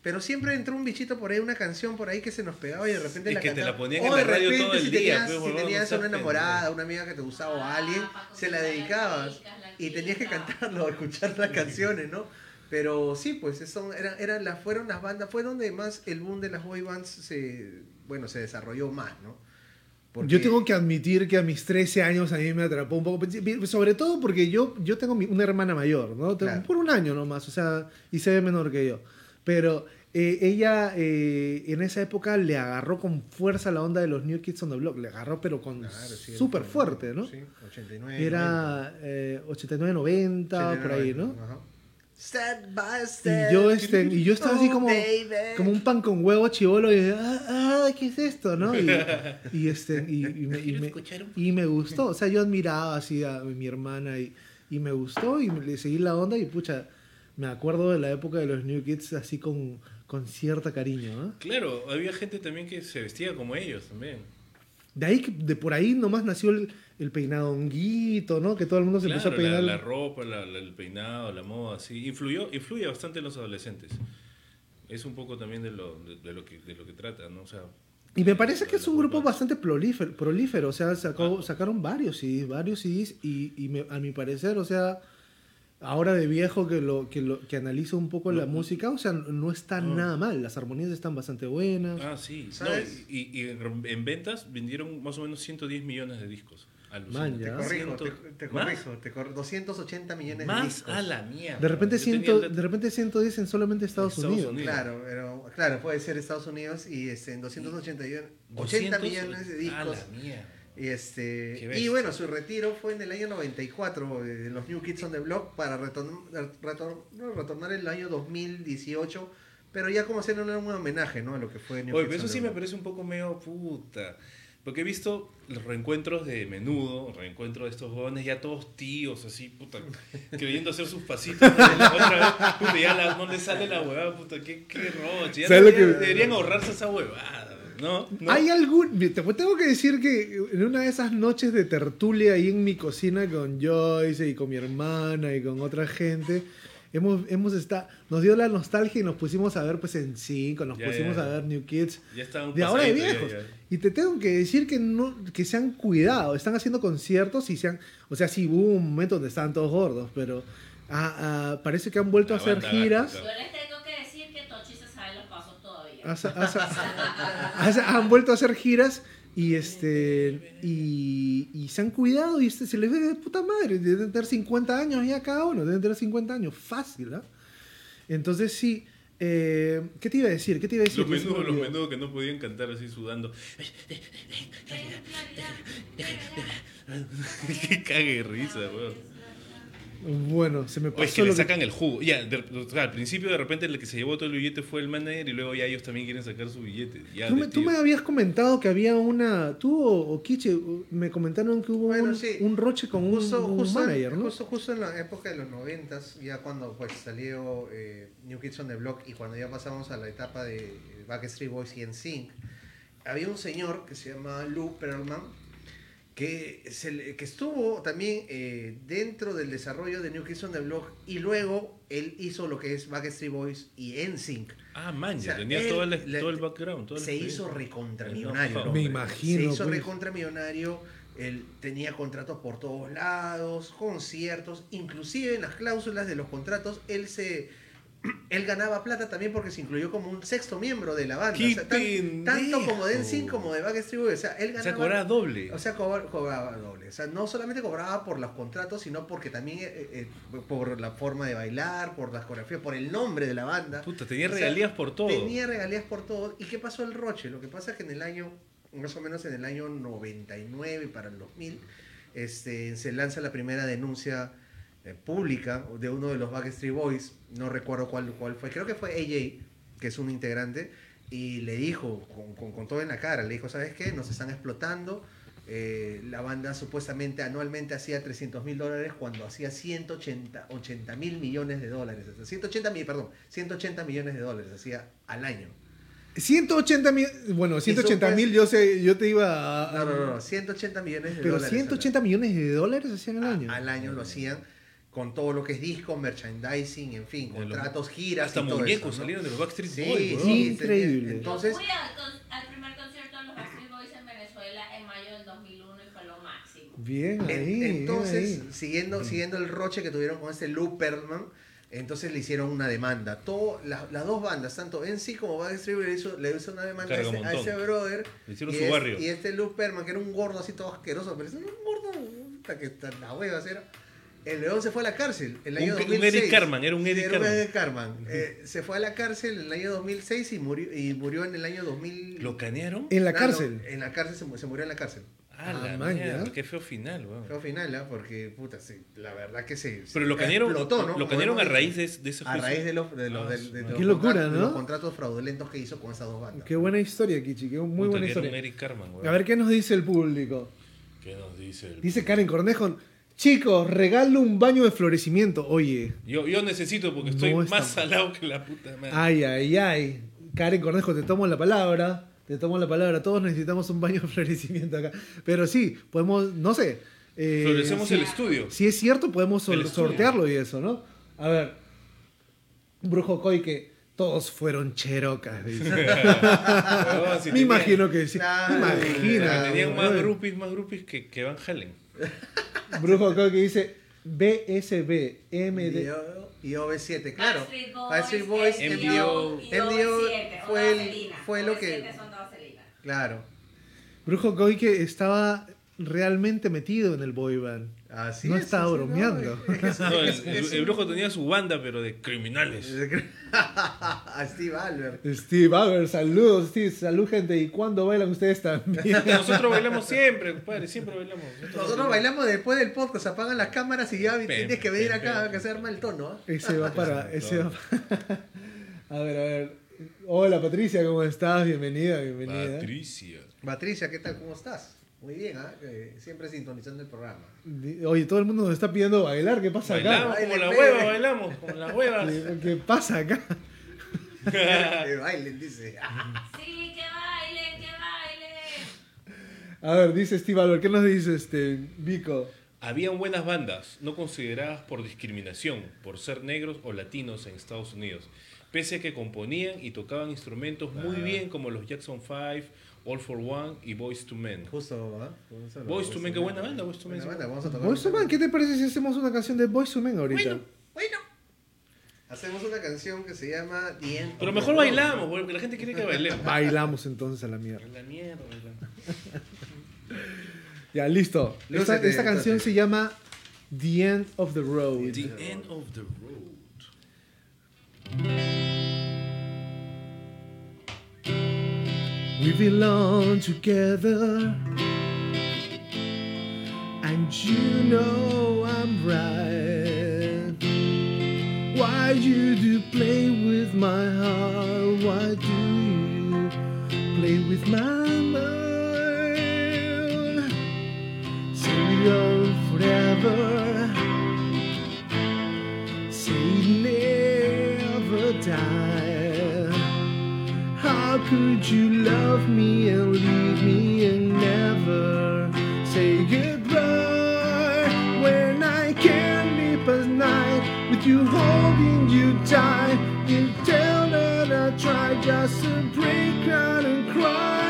Pero siempre entró un bichito por ahí, una canción por ahí que se nos pegaba y de repente Y la que te la cantaba. ponían O en de la radio repente, todo el si día, Tenías, pues, si tenías una enamorada, una amiga que te gustaba o Ah, alguien, pa' se la dedicabas y tenías que cantarlo, [laughs] escuchar las canciones, ¿no? Pero sí, pues son, eran, eran las, fueron las bandas, fue donde más el boom de las boy bands se, bueno, se desarrolló más, ¿no? Porque- Yo tengo que admitir que a mis 13 años a mí me atrapó un poco, sobre todo porque yo, yo tengo una hermana mayor, ¿no? Claro. Por un año nomás, o sea, y se ve menor que yo. Pero eh, ella eh, en esa época le agarró con fuerza la onda de los New Kids on the Block, le agarró pero con Claro, sí, súper fue- fuerte, ¿no? Sí, 89. 90. Era eh, 89, 90, por ahí, ¿no? Ajá. Step by step. Y yo, este, y yo estaba así Oh, como, como un pan con huevo chivolo y ah, ah, ¿qué es esto? ¿no? Y, [laughs] y, este, y, y me, y, me, y me gustó, o sea, yo admiraba así a mi hermana y, y me gustó y le seguí la onda y pucha, me acuerdo de la época de los New Kids así con, con cierta cariño, ¿no? Claro, había gente también que se vestía como ellos también. De ahí, que- de por ahí nomás nació el, el peinado honguito, ¿no? Que todo el mundo se empezó a Claro, la, peinar. la ropa, la- la- el peinado, la moda, sí. Influyó, influye bastante en los adolescentes. Es un poco también de lo, de, de lo, que, de lo que trata, ¿no? O sea, Y me parece que es un grupo bastante prolífero, prolífero o sea, sacó- sacaron varios CDs, varios CDs y, y me- a mi parecer, o sea, ahora de viejo que lo que lo que analizo un poco la No, música, o sea, no está No. nada mal, las armonías están bastante buenas. Ah, sí. No, ¿Sabes? y, en ventas vendieron más o menos 110 millones de discos. Alucinante. Man, Te corrijo, te, Ciento- te ¿Más? corrijo, te cor- 280 millones de Más discos. a la mierda. De repente Yo tenía ciento, el- de repente 110 en solamente Estados, Estados Unidos. Unidos. Claro, pero claro, puede ser Estados Unidos y este, en 281, 80 200 millones de A discos. la mierda. Y, este, y bueno, su retiro fue en el año 94 eh, de los New Kids on the Block para retorn- retor- no, retornar en el año 2018, pero ya como haciendo un homenaje ¿no? a lo que fue New Oye, Kids pero eso on the sí me Block. parece un poco medio puta. Porque he visto los reencuentros de menudo, reencuentros de estos jóvenes ya todos tíos, así, puta, queriendo hacer sus pasitos. ¿no? Otra vez, puta, ya la- no le sale la huevada, puta, qué, qué roche. Ya ¿Sabes no lo deberían, que- deberían ahorrarse esa huevada, ¿no? ¿No? Hay algún. Te tengo que decir que en una de esas noches de tertulia ahí en mi cocina con Joyce y con mi hermana y con otra gente, hemos, hemos estado. Nos dio la nostalgia y nos pusimos a ver pues en cinco, nos Ya, pusimos ya. a ver New Kids. Ya De ahora de viejos. Y te tengo que decir que no que se han cuidado, están haciendo conciertos y se han, o sea, sí hubo un momento donde estaban todos gordos, pero ah, ah, parece que han vuelto a La hacer banda giras. Yo les tengo que decir que Tochi se sabe los pasos todavía. [laughs] Han vuelto a hacer giras y este y, y se han cuidado y este, se les ve de puta madre deben tener 50 años ya cada uno deben tener 50 años fácil ¿ah? entonces sí eh, ¿qué te iba a decir? ¿qué te iba a decir? Los se menudos, los menudos que no podían cantar así sudando. Qué cague risa, weón. Bueno se me O es pasó que le que- sacan el jugo. Ya, de- o sea, al principio de repente el que se llevó todo el billete fue el manager y luego ya ellos también quieren sacar su billete. Ya, tú me, tú tío. me habías comentado que había una tú o, o Kiche me comentaron que hubo Bueno, un, sí. un roche con un- Justo, un, justo, manager en, ¿no? justo, justo en la época de los noventas, ya cuando pues salió eh, New Kids on the Block y cuando ya pasamos a la etapa de Backstreet Boys y NSYNC, había un señor que se llama Lou Pearlman que, se le- que estuvo también eh, dentro del desarrollo de New Kids on the Block y luego él hizo lo que es Backstreet Boys y NSYNC. Ah, man, O ya sea, tenía él todo, el, le- todo el background. Todo el se hizo recontramillonario. No, me imagino Se hizo pues. recontramillonario. Él tenía contratos por todos lados, conciertos, inclusive en las cláusulas de los contratos, él se [clears throat] él ganaba plata también porque se incluyó como un sexto miembro de la banda. ¡Qué O sea, tan- tanto como de! NSYNC como de Backstreet Boys. O sea, él O sea, ganaba. cobraba doble. O sea, cobra- cobraba doble. O sea, no solamente cobraba por los contratos, sino porque también eh, eh, por la forma de bailar, por las coreografías, por el nombre de la banda. Puta, tenía O sea, regalías por todo. Tenía regalías por todo. ¿Y qué pasó el Roche? Lo que pasa es que en el año, más o menos en el año 99 para el 2000, este, se lanza la primera denuncia eh, pública de uno de los Backstreet Boys, no recuerdo cuál, cuál fue, creo que fue AJ, que es un integrante, y le dijo, con, con- con todo en la cara, le dijo, ¿sabes qué? Nos están explotando. eh, la banda supuestamente anualmente hacía 300 mil dólares cuando hacía 180 80 mil millones de dólares. O sea, 180 mil, perdón, 180 millones de dólares hacía al año. 180 mil, bueno, 180 pues- mil yo sé, yo te iba a... No, no, no, 180 millones de Pero dólares. 180 millones de dólares hacían al año. Al año lo hacían con todo lo que es disco, merchandising, en fin, De los- contratos, giras Hasta y todo muñecos eso, ¿no? salieron de los Backstreet Sí, Boys, sí, weón. Increíble. Entonces, Yo fui al, con- al primer concierto de los Backstreet Boys en Venezuela en mayo del 2001 y fue lo máximo. Bien En- ahí, bien entonces, ahí. siguiendo, siguiendo el roche que tuvieron con este Lou Pearlman, entonces le hicieron una demanda. Todo, la- las dos bandas, tanto en sí como Backstreet Boys, le hizo, le hizo una demanda a ese, un a ese brother. Le hicieron y su es- barrio. Y este Lou Pearlman, que era un gordo así todo asqueroso, pero es un gordo puta, que está la hueva, era. El león se fue a la cárcel el Un- año un 2006. Eric Carman, era un Sí, Eric era un Carman. Eric Carman. Eh, se fue a la cárcel en el año 2006 y murió, y murió en el año 2000. ¿Lo canearon? En la Ah, no, cárcel. en la cárcel se, se murió en la cárcel. Ah, Ah, la man, mierda, ya. qué feo final, weón. Fue final, ¿ah? Porque, puta, sí, la verdad que se. Pero lo canearon, explotó, ¿no? lo canearon a raíz de, de ese A juicio. raíz de los, de los, Ah, de- de los locura, contratos- de ¿no? los contratos fraudulentos que hizo con esas dos bandas. Qué buena historia, Kichi, qué muy Puta, buena era un historia. Eric Carman, weón. A ver qué nos dice el público. ¿Qué nos dice el... Dice Karen Cornejo, chicos, regalo un baño de florecimiento. Oye, Yo, yo necesito porque estoy No más salado que la puta madre. ay, ay, ay. Karen Cornejo, te tomo la palabra. Te tomo la palabra. Todos necesitamos un baño de florecimiento acá. Pero sí, podemos, no sé. eh, Florecemos si, el estudio. si es cierto, podemos sortearlo y eso, ¿no? A ver. Brujo Koi, que todos fueron cherocas. dice. [laughs] Weón, si Me tenía- imagino que sí. Imagino. claro. Tenían más groupies, más groupies que, que Van Halen. [laughs] Brujo Koi que dice BSB, MD. Y OV7, claro. Backstreet Boys, MDO, MDO OV7, fue el- fue lo que- OV7 son de vaselina. Claro. Brujo Koi que estaba realmente metido en el boy band. Así No es, estaba así, bromeando. No, el, brujo tenía su banda, pero de criminales. [laughs] A Steve Albert. Steve Albert, saludos, Steve, salud gente. ¿Y cuándo bailan ustedes también? [laughs] Nosotros bailamos siempre, compadre, siempre bailamos. Nosotros bailamos después del podcast, apagan las cámaras y ya Pem, tienes que venir pem, acá pem. que se arma el tono. ¿ah? ese va para. [laughs] Ese va para- a ver, a ver. Hola Patricia, ¿cómo estás? Bienvenida, bienvenida. Patricia. Patricia, ¿qué tal? ¿Cómo estás? Muy bien, ¿ah? Que siempre sintonizando el programa. Oye, todo el mundo nos está pidiendo bailar. ¿Qué pasa Bailamos acá? como la hueva, bailamos, como las huevas. ¿Qué, qué pasa acá? [laughs] que bailen, dice. Sí, que bailen, que bailen. A ver, dice Steve Albert, ¿qué nos dice este Vico? Habían buenas bandas, no consideradas por discriminación, por ser negros o latinos en Estados Unidos, pese a que componían y tocaban instrumentos muy Ah. bien como los Jackson 5, All for One y Boys to Men. Justo, lo- Boyz II Men, qué buena banda, Boyz II Men, Buena sí. banda, vamos a tocar. Boys to Men, ¿qué te parece si hacemos una canción de Boys to Men ahorita? Bueno. Bueno. Hacemos una canción que se llama The End Pero mejor bailamos, porque la gente quiere que bailemos. Bailamos entonces a la mierda. La mierda, bailamos. Ya, listo. Esta, esta canción entonces. se llama The End of the Road. The end of the road. We belong together. And you know I'm right. Why you do play with my heart? Why do you play with my mind? Say you're forever. Could you love me and leave me and never say goodbye when I can't sleep at night with you holding you tight? You tell that I try just to break out and cry.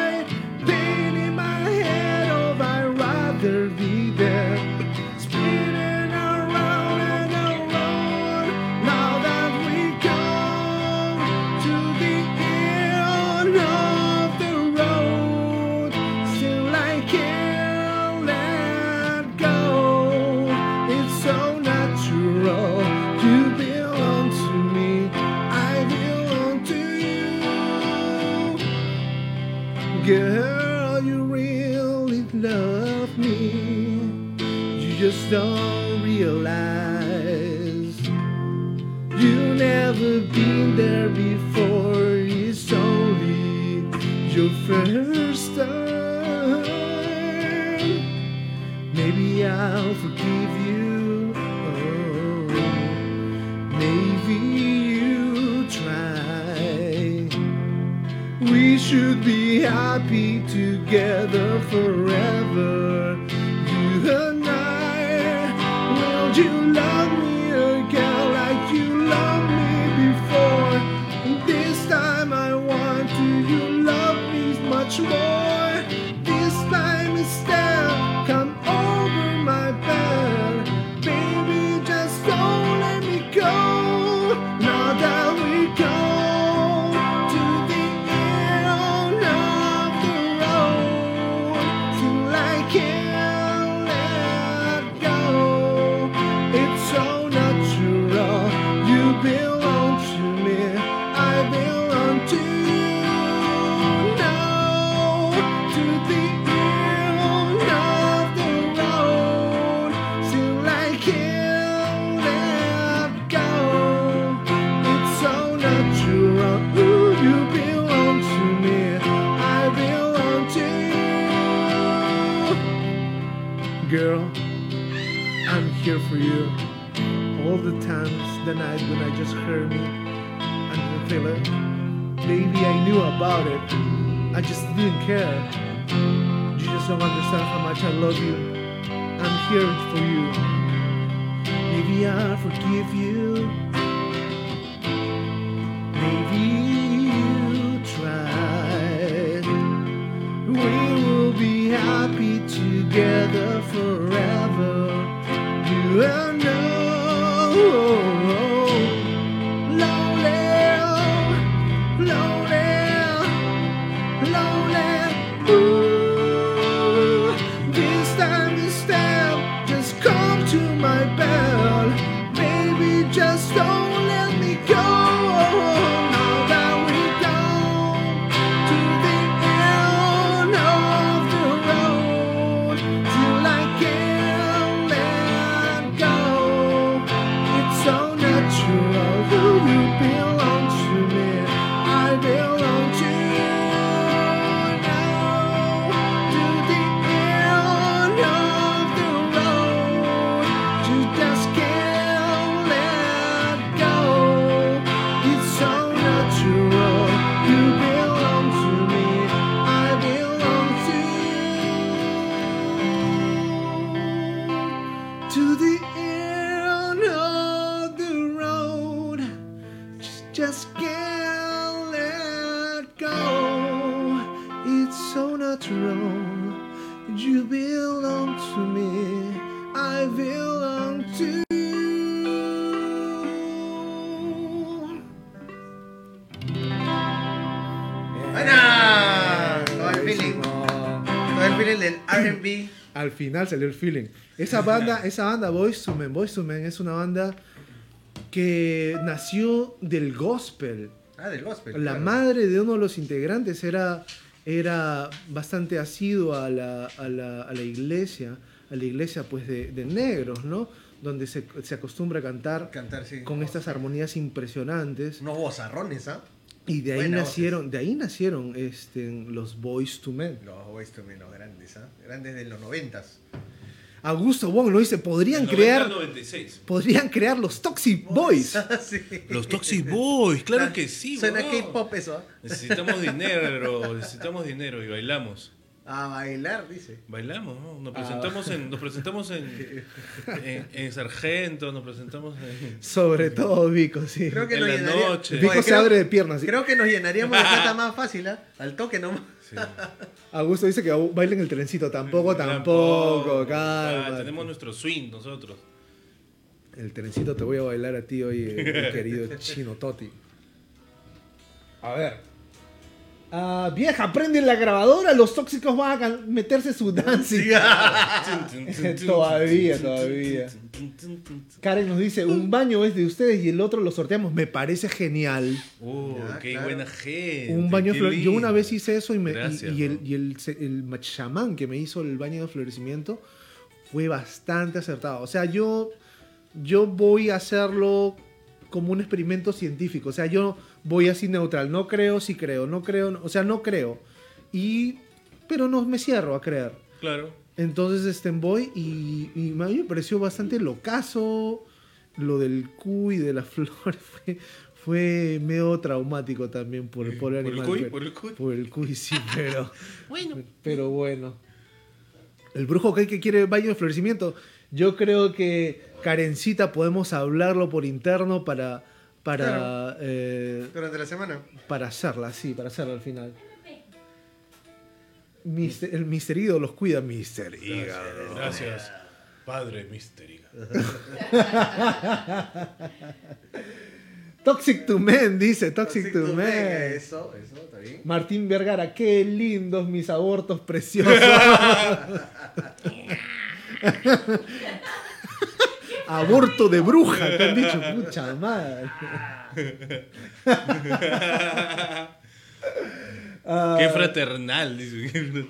Final salió el feeling. Esa banda, [laughs] esa banda Boys to Men, Boyz II Men es una banda que nació del gospel. Ah, del gospel. La claro. madre de uno de los integrantes era, era bastante asidua a la, a la- a la iglesia, a la iglesia pues de, de negros, ¿no? Donde se, se acostumbra a cantar Cantar, sí. con estas armonías impresionantes. Unos bozarrones, ¿ah? Y de ahí Buena nacieron, de ahí nacieron este, los Boys to Men. Los Boyz II Men, los grandes, ¿ah? Grandes de los noventas. Augusto Wong lo dice, podrían 90, crear, 96. podrían crear los Toxic Boys. [laughs] sí. Los Toxic Boys, claro que sí. Suena. K-pop eso, ¿ah? Necesitamos dinero, necesitamos dinero y bailamos. A bailar, dice. Bailamos, ¿no? Nos Ah. presentamos en, nos presentamos en, [laughs] en, en Sargento, nos presentamos en, Sobre todo Vico, sí. Creo que En nos la llenaría- noche. Vico Oye, se creo- abre de piernas. sí. Creo que nos llenaríamos de plata más [laughs] fácil, ¿ah? Al toque nomás. sí. [laughs] Augusto dice que bailen el trencito. Tampoco, tampoco, calma. Ah, tenemos nuestro swing nosotros. El trencito te voy a bailar a ti hoy, eh, mi querido chino Toti. A ver. Ah, vieja, prende la grabadora, los tóxicos van a meterse su dancing. Todavía, todavía. Karen nos dice, un baño es de ustedes y el otro lo sorteamos. Me parece genial. Oh, Ya, qué claro. buena gente. Un baño de Yo una vez hice eso y, me, y- Gracias, y el, y el, se- el chamán que me hizo el baño de florecimiento fue bastante acertado. O sea, yo, yo voy a hacerlo como un experimento científico. O sea, yo voy así neutral. No creo, sí creo. No creo, no- o sea, no creo. Y, pero no me cierro a creer. Claro. Entonces este, voy y, y a mí me pareció bastante locazo. Lo del Q y de las [laughs] flores fue, fue medio traumático también por el pobre Por el animal. cuy, pero- por el cuy. por el cuy, sí, [laughs] pero. Pero bueno. El brujo que que quiere baño de florecimiento. Yo creo que Karencita podemos hablarlo por interno para. Para, Claro. eh, Durante la semana. para hacerla, sí, para hacerla al final. Mister- el Mister Hígado los cuida, Mister Hígado. Gracias, padre Misteriga. [laughs] Toxic to Men, dice Toxic, Toxic to, to Men. Men, Eso, eso, está bien. Martín Vergara, qué lindos mis abortos preciosos. [laughs] [laughs] Aborto de bruja, te han dicho, pucha madre. Ah, Qué fraternal. dice.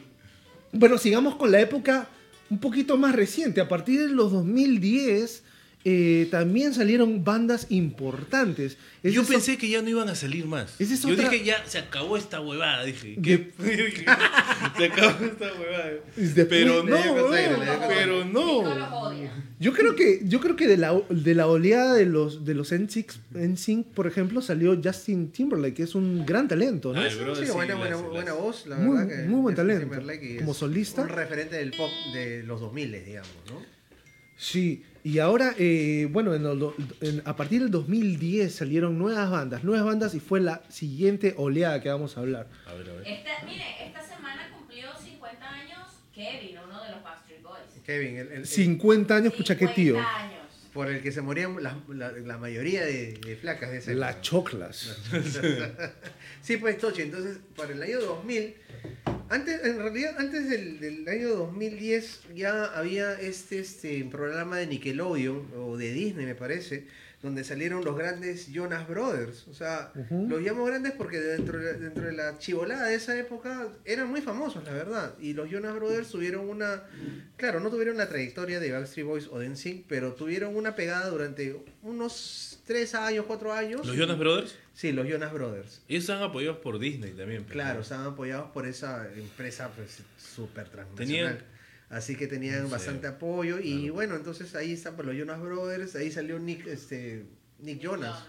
Bueno, sigamos con la época un poquito más reciente. A partir de los 2010 eh, también salieron bandas importantes. Es Yo eso- pensé que ya no iban a salir más. Es Yo otra- dije, ya se acabó esta huevada. Dije, De- [laughs] ¿qué? se acabó esta huevada. Después- pero no, pero no. Yo creo que, yo creo que de la, de la oleada de los, de los NSYNC, NSYNC, por ejemplo, salió Justin Timberlake, que es un gran talento, ¿no? Ah, bro, Sí, sí, buena, buena, buena voz, la Muy- verdad. que muy buen talento. Como solista. Un referente del pop de los 2000, digamos, ¿no? Sí, y ahora, eh, bueno, en el en- a partir del 2010 salieron nuevas bandas, nuevas bandas y fue la siguiente oleada que vamos a hablar. A ver, a ver. Esta, mire, esta semana cumplió 50 años Kevin, uno de los Backstreet Boys. Kevin, el, el- el- 50 años, pucha, qué 50 tío. años. por el que se morían la, la- la mayoría de, de flacas de esa época. Las choclas. [laughs] Sí, pues Tochi, entonces para el año 2000, antes, en realidad antes del, del año 2010 ya había este, este programa de Nickelodeon o de Disney me parece, donde salieron los grandes Jonas Brothers. O sea, los llamo grandes porque dentro de, dentro de la chivolada de esa época eran muy famosos, la verdad. Y los Jonas Brothers tuvieron una, claro, no tuvieron la trayectoria de Backstreet Boys o NSYNC, pero tuvieron una pegada durante unos 3 años, 4 años. ¿Los Jonas Brothers? Sí, los Jonas Brothers. Ellos están apoyados por Disney también. pues, Claro, ¿no? estaban apoyados por esa empresa pues súper transnacional. Tenían- Así que tenían No sé. bastante apoyo. Y Claro. bueno, entonces ahí están pues, los Jonas Brothers, ahí salió Nick, este, Nick Jonas,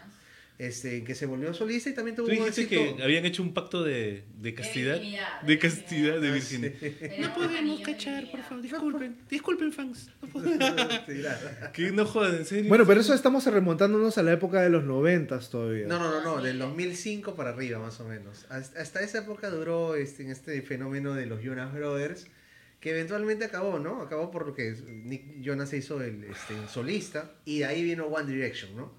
este, que se volvió solista y también tuvo Tú un dijiste éxito. que habían hecho un pacto de, de castidad. virginidad, De de castidad, de virginidad. virginidad. Tenía un anillo de virginidad. disculpen. Disculpen, fans. [laughs] Sí, gracias. Que no jodan, en serio. Bueno, pero eso estamos remontándonos a la época de los noventas todavía. No, no, no, no, del 2005 para arriba más o menos. Hasta, hasta esa época duró este, en este fenómeno de los Jonas Brothers, que eventualmente acabó, ¿no? Acabó por lo que Nick Jonas se hizo el, este, el solista y de ahí vino One Direction, ¿no?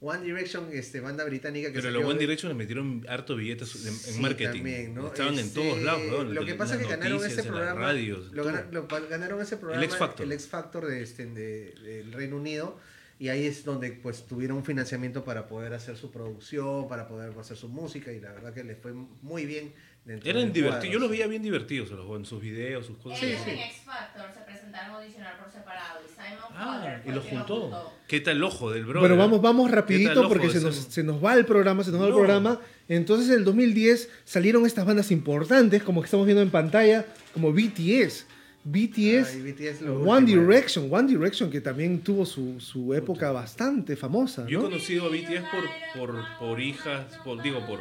One Direction, este, banda británica que Pero los One de- Direction le metieron harto billetes en, en Sí, marketing. también, ¿no? Estaban en Este, todos lados, weón, Lo en que pasa es que ganaron ese en programa. radios, lo, gana- lo ganaron ese programa. X Factor. El X Factor de, este, de- del Reino Unido. Y ahí es donde pues tuvieron un financiamiento para poder hacer su producción, para poder hacer su música. Y la verdad que les fue muy bien. Eran divertidos. Yo los veía bien divertidos a los en sus videos, sus cosas. Ellos sí. en X Factor se presentaron a audicionar por separado y Simon Ah, y los juntó. ¿Qué tal el ojo del bro? Bueno, vamos, vamos ¿Qué tal rapidito porque se nos, se nos va el programa, se nos va el programa. Entonces en el 2010 salieron estas bandas importantes, como que estamos viendo en pantalla, como BTS. BTS, Ay, BTS lo One último. Direction, One Direction que también tuvo su, su época bastante famosa, Yo he ¿no? conocido a BTS por, por, por hijas, por, digo, por,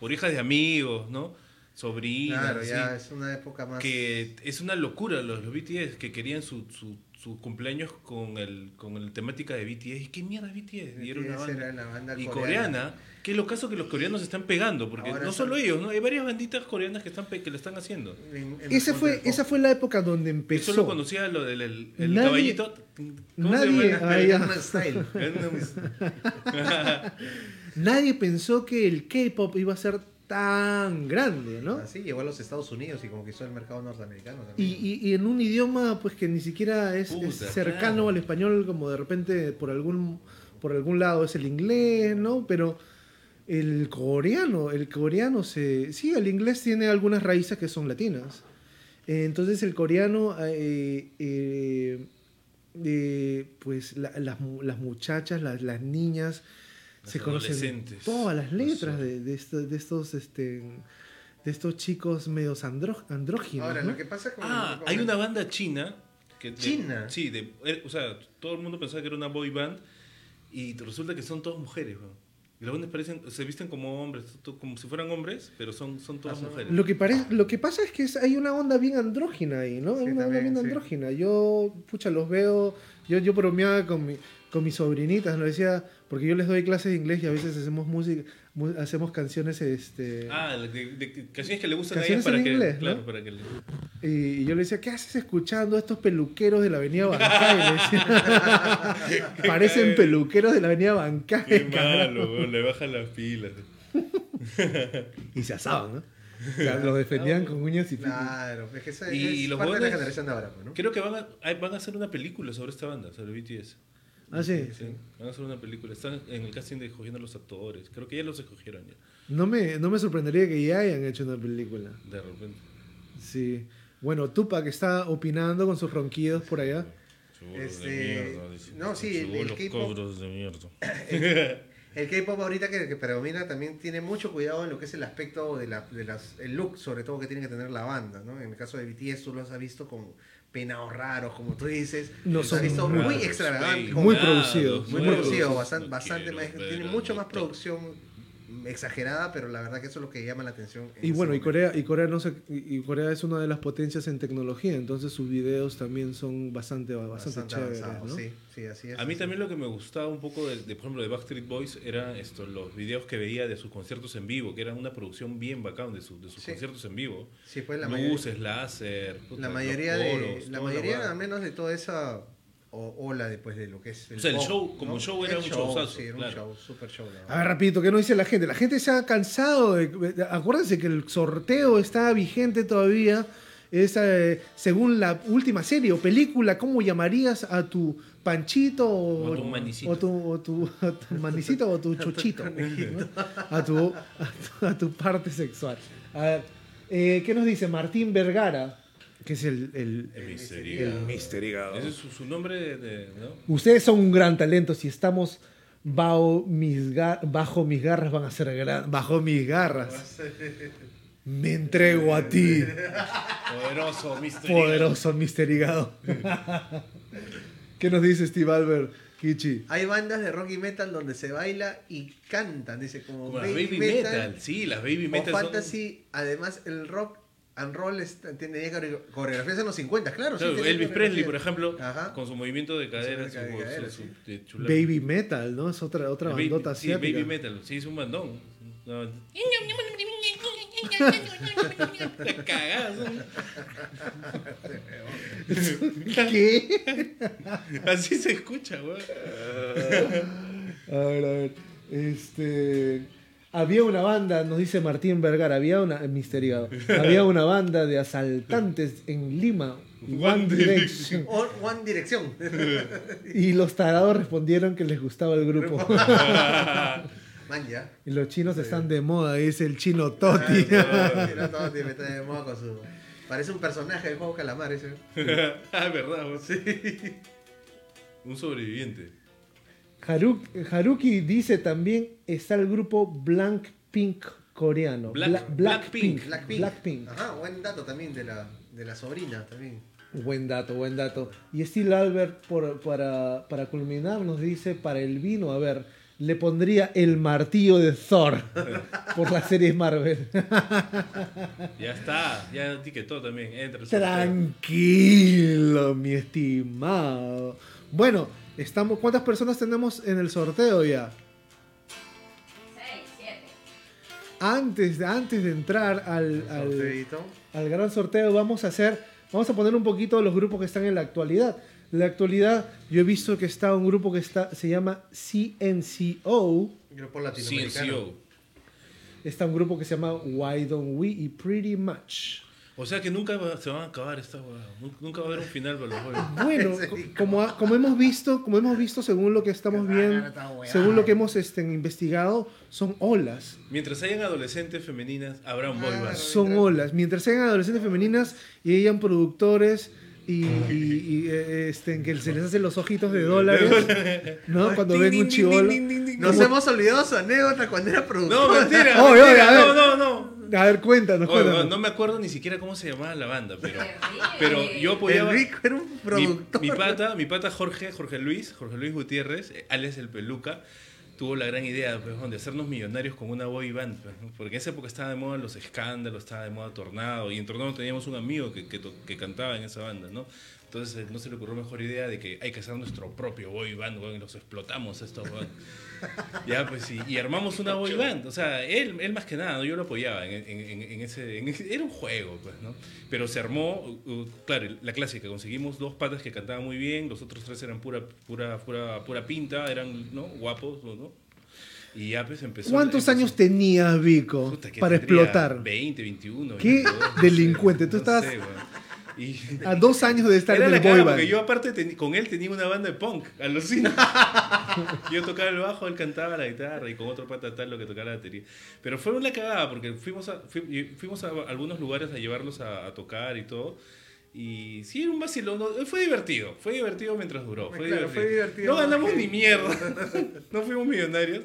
por hijas de amigos, ¿no? Sobrinas. Claro, ya es una época más. Que es una locura los, los BTS que querían su, su, su cumpleaños con el con el temática de BTS. ¿Y qué mierda es BTS? Y era una BTS banda. era la banda y coreana. coreana, que es lo caso que los coreanos se están pegando, porque Ahora no solo ellos, ¿no? Hay varias banditas coreanas que están pe- que lo están haciendo. En- en Esa fue, esa fue la época donde Yo empezó. solo conocía lo del el, el Nadie- caballito. ¿Cómo nadie-. [laughs] [laughs] Nadie pensó que el K-pop iba a ser tan grande, ¿no? Así llegó a los Estados Unidos y conquistó el mercado norteamericano Y, y- y en un idioma pues que ni siquiera es, Puta, es cercano claro. al español, como de repente por algún, por algún lado es el inglés, ¿no? Pero el coreano, el coreano se... Sí, el inglés tiene algunas raíces que son latinas. Eh, entonces el coreano, eh, eh, eh, pues la- las, las muchachas, las, las niñas, Las se conocen todas las letras de, de, estos, de estos, este, de estos chicos medios andró- andróginos. Ahora, ¿no? lo que pasa con. Ah, con- hay una banda china. Que de- ¿China? Sí, de, eh, o sea, todo el mundo pensaba que era una boy band y resulta que son todas mujeres, weón. Y los buenos parecen, se visten como hombres, como si fueran hombres, pero son, son todas Ah, mujeres. Lo que, parece, lo que pasa es que es- hay una onda bien andrógina ahí, ¿no? Sí, Hay una onda bien sí. andrógina. Yo, pucha, los veo. Yo, yo bromeaba con, mi, con mis sobrinitas, lo decía, porque yo les doy clases de inglés y a veces hacemos música, mu- hacemos canciones, este. Ah, de, de- de canciones que le gustan a ellas para en que, inglés, ¿no? claro, para que le- Y yo le decía, ¿qué haces escuchando a estos peluqueros de la avenida Bancay? [laughs] Parecen peluqueros de la avenida Bancay. Qué carajo. malo, weón, le bajan las pilas. [laughs] Y se asaban, ¿no? O sea, los defendían con uñas y pico. Claro, es que esa Y es los parte de la generación de ahora, pues, ¿no? Creo que van a, van a hacer una película sobre esta banda, sobre BTS. Ah, sí. Sí, van a hacer una película. Están en el casting de escogiendo a los actores. Creo que ya los escogieron ya, No me, no me sorprendería que ya hayan hecho una película. de repente. Sí. Bueno, Tupac está opinando con sus ronquidos por allá. Este, no, sí, el- el K-pop- mierda. [laughs] El K-pop ahorita que, que predomina también tiene mucho cuidado en lo que es el aspecto de, la, de las, el look, sobre todo que tiene que tener la banda, ¿no? En el caso de BTS tú los has visto con peinados raros, como tú dices. No son visto raros, muy extravagantes. Muy producidos, muy muy producido, producidos. bastante, No bastante quiero más, ver tiene mucho más producción exagerada, pero la verdad que eso es lo que llama la atención. en Y bueno, y. Corea, y Corea no se, y Corea es una de las potencias en tecnología, entonces sus videos también son bastante, bastante, Bastante chéveres, avanzado, ¿no? sí, sí, así es. A mí así también lo que me gustaba un poco, de, de, por ejemplo, de Backstreet Boys, eran estos, los videos que veía de sus conciertos en vivo, que eran una producción bien bacán de, su- de sus Sí. conciertos en vivo. Sí, pues la mayoría, Luces, láser, puta, la los mayoría, de, la mayoría al menos de toda esa o- ola después de lo que es O sea, el pop, show, como show era El un showzazo, Sí, era claro. un show, super show. A ver, rapidito, ¿qué nos dice la gente? La gente se ha cansado de... de- Acuérdense que el sorteo está vigente todavía. Es, eh, según la última serie o película, ¿cómo llamarías a tu panchito o, O a tu manicito. o tu, o tu- a tu manicito o tu [laughs] chochito? ¿no? a, tu, a, tu, a tu parte sexual. A ver, eh, ¿qué nos dice Martín Vergara? Que es el, el, El el. Hígado. Ese es su, su nombre de, de- ¿no? Ustedes son un gran talento. Si estamos bajo mis, ga- bajo mis garras, van a ser gran, bajo mis garras. Me entrego a ti, Poderoso, Mr. poderoso Mr. Hígado. [laughs] ¿Qué nos dice Steve Albert, Kichi? Hay bandas de rock y metal donde se baila y cantan, dice como, Como las baby metal. Sí, las baby o metal son- fantasy. Además, el rock and roll está- tiene core- coreografías en los 50, claro. Elvis Presley, por ejemplo, Ajá. con su movimiento de cadera, su, de cadera, su- sí. su- de chulapa. Baby Metal, ¿no? Es otra, otra Baby- bandota sí, asiática. baby metal, sí, es un bandón. No. [laughs] ¿Qué? Así se escucha, weón. A ver, a ver. Este. Había una banda, nos dice Martín Vergara, había una. Hígado, había [laughs] una banda de asaltantes en Lima. One, One Direction. One. [laughs] Y los tarados respondieron que les gustaba el grupo. [laughs] Man, ya. y los chinos están de moda, dice el chino Toti. Ah, sí, no, todo tiene- está de moda con su- Parece un personaje del juego Calamar ese. ah, verdad, weón. Un sobreviviente. Haru- Haruki dice también está el grupo Blackpink coreano. Black- Bla- Blackpink. Blackpink. Blackpink. Ajá, buen dato también de la, de la sobrina también. Buen dato, buen dato. Y Steve Albert, por- para, para culminar, nos dice, para el vino, a ver, le pondría el martillo de Thor [laughs] por la serie Marvel. Ya está, ya etiquetó también. Entra. Tranquilo, mi estimado. Bueno, estamos, ¿cuántas personas tenemos en el sorteo ya? Seis, siete. Antes, antes de entrar al, al, gran sorteo, vamos a hacer, vamos a poner un poquito los grupos que están en la actualidad. En la actualidad, yo he visto que está un grupo que está, se llama CNCO. Grupo latinoamericano. CNCO. Está un grupo que se llama Why Don't We y Pretty Much. O sea que nunca va- se van a acabar esta weá. Nun- Nunca va a haber un final para los juegos. Bueno, [laughs] Sí. como, ha- como hemos visto, como hemos visto según lo que estamos viendo, según lo que hemos este, investigado, son olas. Mientras hayan adolescentes femeninas, habrá un boy Ah, band. Son olas. Mientras sean adolescentes femeninas y hayan productores y, y- y, eh, este, que se les hacen los ojitos de dólares, ¿no? Cuando ven un chivolo. Nos hemos olvidado su anécdota cuando era productor. No, mentira. [laughs] No, no, no. [laughs] A ver, cuéntanos, Oye, cuéntanos. no, me acuerdo ni siquiera cómo se llamaba la banda, pero, pero yo El apoyaba. rico era un Mi, productor. mi pata, mi pata Jorge, Jorge Luis, Jorge Luis Gutiérrez, eh, alias el Peluca, tuvo la gran idea pues, de hacernos millonarios con una boy band. pues, ¿no? Porque en esa época estaba de moda los escándalos, estaba de moda Tornado. Y en Tornado teníamos un amigo que, que, que cantaba en esa banda, ¿no? Entonces no se le ocurrió mejor idea de que hay que hacer nuestro propio boy band, weón, y los explotamos estos, weón. [laughs] Ya, pues sí, y armamos una boy band. O sea, él, él más que nada, ¿no? yo lo apoyaba en, en- en- ese, en ese- Era un juego, pues, ¿no? Pero se armó, claro, la clásica, conseguimos dos patas que cantaban muy bien, los otros tres eran pura, pura, pura, pura pinta, eran, ¿no? Guapos, ¿no? Y ya, pues empezó. ¿Cuántos empezó- años tenías, Vico, para explotar? 20, 21. ¿Qué 22, no sé, delincuente? Tú no estabas- sé, weón. Y- A dos años de estar era en la el cara boy porque band. yo aparte teni- con él tenía una banda de punk, alucina. yo tocaba el bajo, él cantaba la guitarra y con otro pata tal lo que tocaba la batería. Pero fue una cagada porque fuimos a, fui- fuimos a algunos lugares a llevarlos a, a tocar y todo. Y sí, era un vacilón. Fue divertido. Fue divertido mientras duró. Fue, Claro, divertido. fue divertido No ganamos que- ni mierda. [laughs] no fuimos millonarios.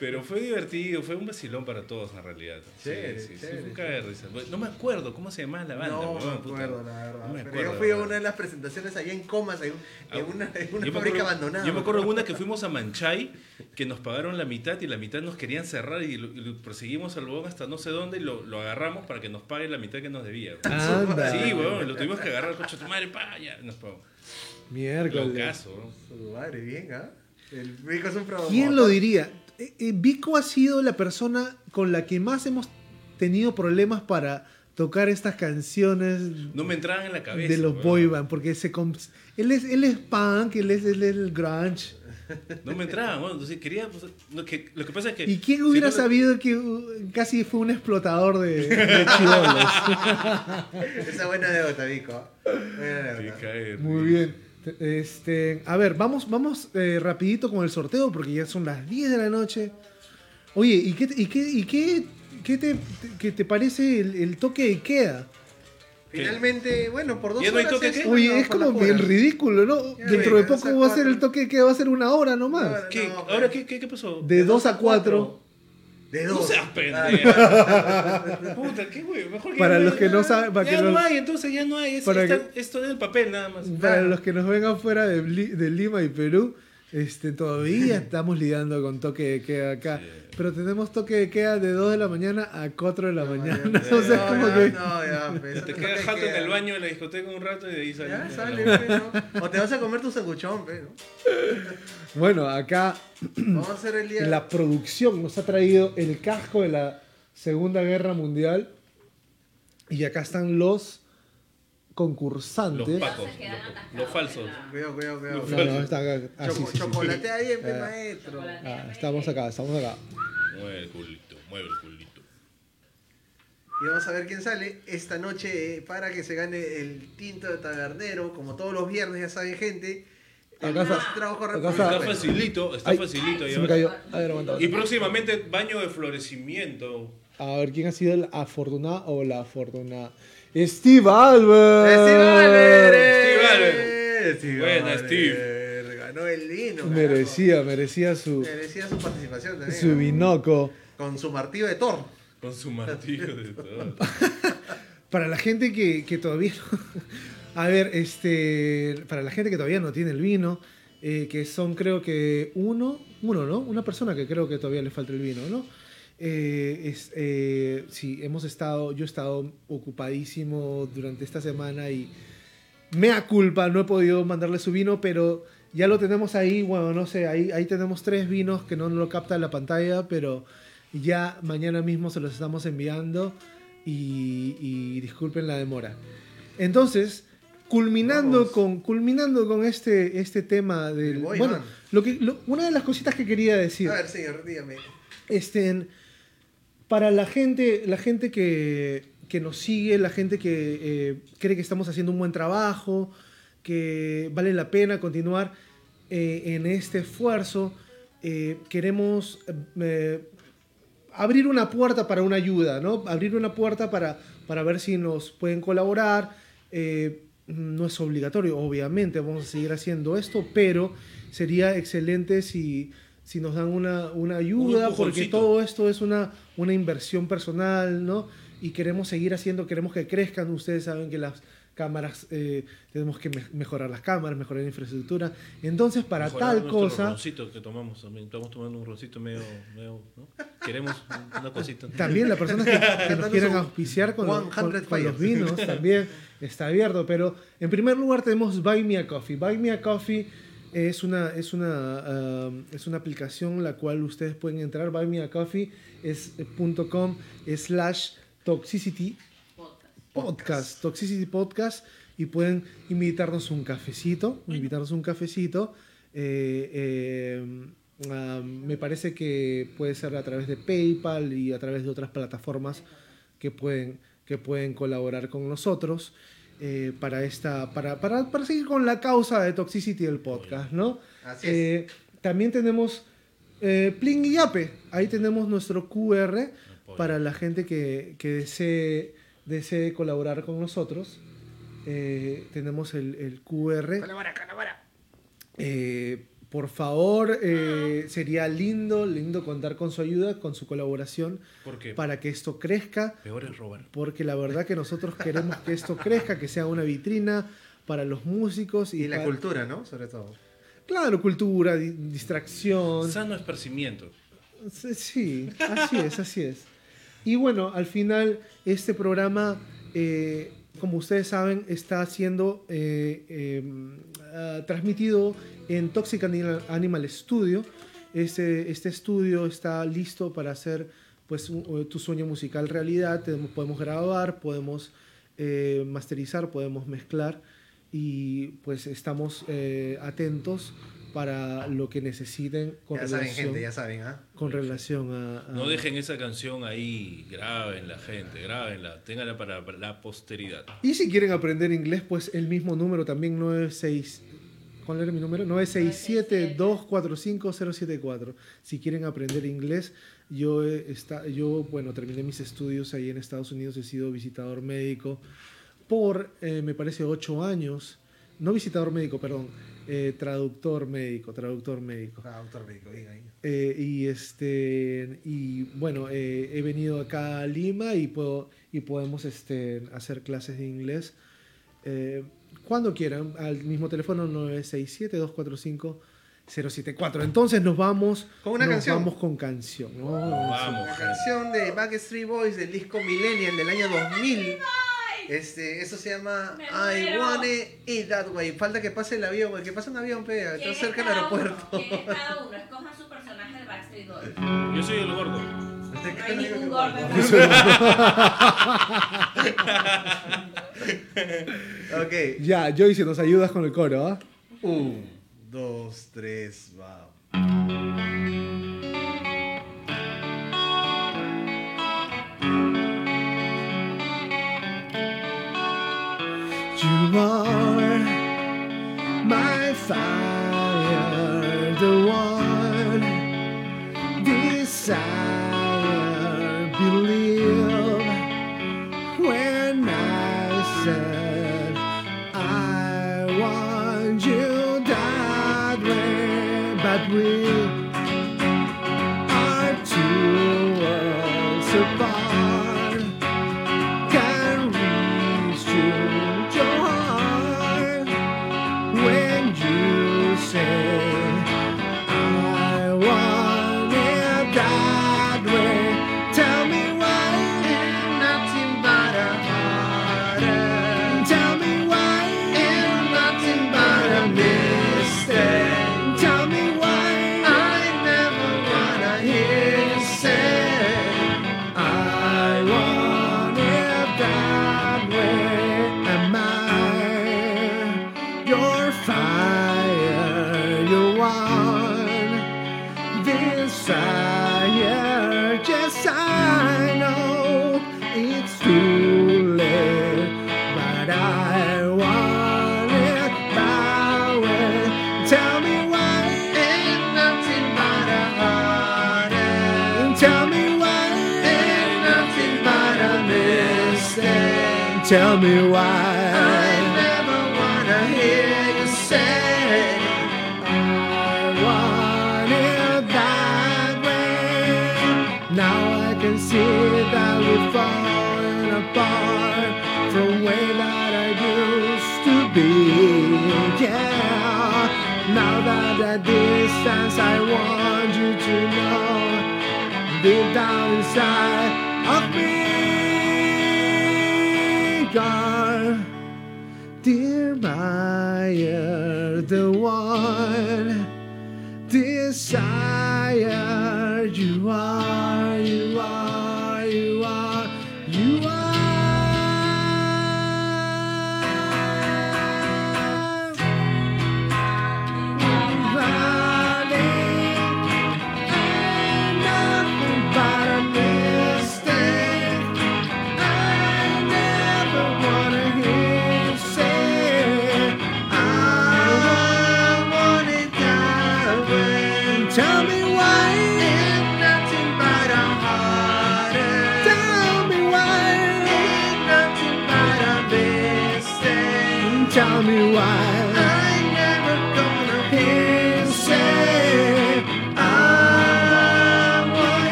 Pero fue divertido, fue un vacilón para todos en realidad. Sí, Chévere, sí, sí, chévere, fue un risa. No me acuerdo cómo se llamaba la banda. no me acuerdo, la verdad. No me Pero yo fui a una de las presentaciones allá en Comas, en, en una, en una fábrica acuerdo- abandonada. Yo me acuerdo de una que fuimos a Manchay, que nos pagaron la mitad y la mitad nos querían cerrar y lo, y lo perseguimos al huevón hasta no sé dónde y lo, lo agarramos para que nos pague la mitad que nos debía. Anda. Sí, weón, lo tuvimos que agarrar, coche tu madre, pa, ya, nos pagó. Miércoles. Weón. Su madre, bien, ¿ah? El Vico es un promotor. ¿Quién lo diría? Eh, eh, Vico ha sido la persona con la que más hemos tenido problemas para tocar estas canciones No me entraban en la cabeza. de los weón. boy band, porque se él es él es punk, él es, él es el grunge. No me entraban, weón. Entonces quería. pues, lo, que, lo que pasa es que. ¿Y quién si hubiera no lo- sabido que uh, casi fue un explotador de, de? [laughs] Esa buena anécdota, Vico. Buena cae, Muy bien. Este, a ver, vamos, vamos eh, rapidito con el sorteo porque ya son las 10 de la noche. Oye, ¿y qué, y qué, y qué, qué te, qué te parece el, el toque de queda? Finalmente, bueno, por dos ¿Ya no hay horas toque es Oye, es como hora. bien ridículo, ¿no? Ya Dentro ven, de poco va a ser el toque de queda, va a ser una hora nomás. No, ¿Qué? No, ¿Ahora qué, qué pasó? De 2 a 4. De No dos. seas Ah, pendejo. Puta, qué güey. Mejor que Para ya los no- que no saben- para ya que no los- hay, entonces ya no hay. Es, para está- que- esto es el papel nada más. Para los que nos vengan fuera de, de Lima y Perú, este, todavía [laughs] estamos lidiando con toque de queda acá. Sí. Pero tenemos toque de queda de 2 de la mañana a 4 de la mañana. No, [laughs] o sea, es como ya, que... no, ya, pues, Te no quedas jato en el baño de la discoteca un rato y de ahí sales. Ya sale, pe, ¿no? O te vas a comer tu sanguchón, pe, ¿no? [laughs] Bueno, acá Vamos a hacer el día. la producción nos ha traído el casco de la Segunda Guerra Mundial. Y acá están los concursantes. Los pacos, falsos. en Cuidado, cuidado, cuidado. No, no, está acá. Ah, sí, Choco- sí, sí. Chocolatea bien, pe, Ah. maestro. Ah, estamos acá, estamos acá. Mueve el culito, mueve el culito. Y vamos a ver quién sale esta noche eh, para que se gane el tinto de tabernero. Como todos los viernes, ya saben, gente. El Acá está- acá está- Está facilito, está Ay, facilito. Se me ves. cayó. A ver, aguanta, Y próximamente baño de florecimiento. A ver quién ha sido el afortunado o la afortunada. Steve Albert. Steve Albert, Steve eh, Buena, Albert, Steve. Ganó el vino. Merecía, merecía su. Merecía su participación también. su ¿no? binoco. Con su martillo de Thor. Con su martillo de todo. [laughs] Para la gente que, que todavía no- [laughs] A ver, este. Para la gente que todavía no tiene el vino, eh, que son creo que uno, uno, ¿no? Una persona que creo que todavía le falta el vino, ¿no? Eh, es, eh, sí, hemos estado, yo he estado ocupadísimo durante esta semana y mea culpa, no he podido mandarle su vino, pero ya lo tenemos ahí, bueno, no sé, ahí, ahí tenemos tres vinos que no lo capta en la pantalla, pero ya mañana mismo se los estamos enviando y, y disculpen la demora. Entonces, culminando Vamos. con, culminando con este, este tema del... Bueno, lo que, lo- una de las cositas que quería decir... A ver, señor, dígame. Este, para la gente, la gente que, nos sigue, la gente que eh, cree que estamos haciendo un buen trabajo, que vale la pena continuar eh, en este esfuerzo, eh, queremos abrir una puerta para una ayuda, ¿no? Abrir una puerta para, para ver si nos pueden colaborar. No es obligatorio, obviamente, vamos a seguir haciendo esto, pero sería excelente si, si nos dan una, una ayuda, porque empujoncito. todo esto es una, una inversión personal, ¿no? Y queremos seguir haciendo, queremos que crezcan. Ustedes saben que las, cámaras, eh, tenemos que me- mejorar las cámaras, mejorar la infraestructura. Entonces, para Mejorar tal cosa, roncito que tomamos también. Estamos tomando un roncito medio. medio ¿no? Queremos una cosita. también las personas que, que nos quieran auspiciar con, los- 100 con- con los vinos también está abierto. Pero en primer lugar tenemos Buy Me a Coffee. Buy Me a Coffee es una, es una, es una aplicación la cual ustedes pueden entrar. Buy Me a Coffee es eh, slash toxicity Podcast. Toxicity Podcast, y pueden invitarnos un cafecito, invitarnos un cafecito. eh, eh, ah, me parece que puede ser a través de PayPal y a través de otras plataformas que pueden, que pueden colaborar con nosotros eh, para, esta, para, para, para seguir con la causa de Toxicity del podcast, ¿no? Así es. Eh, también tenemos eh, Pling y Yape. Ahí tenemos nuestro QR para la gente que, que desee, desee colaborar con nosotros. Eh, tenemos el, el QR. Colabora, colabora. Eh, por favor, eh, sería lindo, lindo contar con su ayuda, con su colaboración, Porque para que esto crezca. peor es robar. Porque la verdad que nosotros queremos que esto crezca, que sea una vitrina para los músicos y, Y la para- cultura, ¿no? Sobre todo. Claro, cultura, di- distracción. Sano esparcimiento. Sí, Sí, así es, así es. Y bueno, al final este programa, eh, como ustedes saben, está siendo eh, eh, ah, transmitido en Toxic Animal- Studio. Este, este estudio está listo para hacer pues, un- tu sueño musical realidad. Podemos grabar, podemos eh, masterizar, podemos mezclar y pues estamos eh, atentos para lo que necesiten con ya saben, relación gente, ya saben, ¿ah? con relación a, a- No dejen esa canción ahí, grábenla, gente, grábenla, ténganla para, para la posteridad. Y si quieren aprender inglés, pues el mismo número también 96 ¿Cuál era mi número? 967-245-074. Si quieren aprender inglés, yo, he esta- yo, bueno, terminé mis estudios ahí en Estados Unidos, he sido visitador médico por, eh, me parece, ocho años. No visitador médico, perdón, eh, traductor médico, traductor médico. Doctor médico, bien ahí. Eh, y este y bueno eh, he venido acá a Lima y puedo y podemos este hacer clases de inglés eh, cuando quieran al mismo teléfono 967 245 074 entonces nos vamos Con una nos canción. vamos con canción ¿no? Vamos, canción de Backstreet Boys del disco Millennial del año 2000. Este, eso se llama Me I muero. Want It That Way. Falta que pase el avión, güey. Que pase un avión, pe. ¿Quién Está es cerca del aeropuerto. ¿Quién es [laughs] cada uno? Escojan su personaje del Backstreet Boys. Yo soy el gordo. No hay ningún gordo. [laughs] Ok. ya Joyce nos ayudas con el coro ¿ah? Un, dos, tres, va. Are my fire, the one desire, me why. I never wanna hear you say. I that way. Now I can see that we're falling apart from way that I used to be. Yeah. Now that at distance, I want you to know deep down inside of me.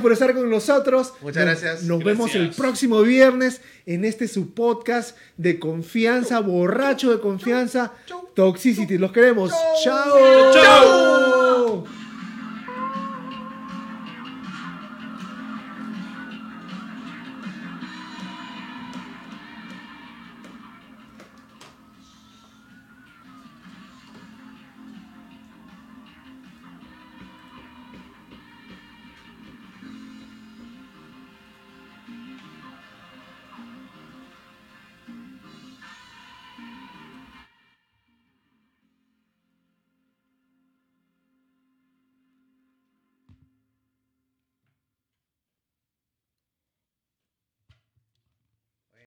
Por estar con nosotros. Muchas gracias. Nos vemos el próximo viernes en este su podcast de confianza, borracho de confianza, Toxicity. Los queremos. Chao. Chao.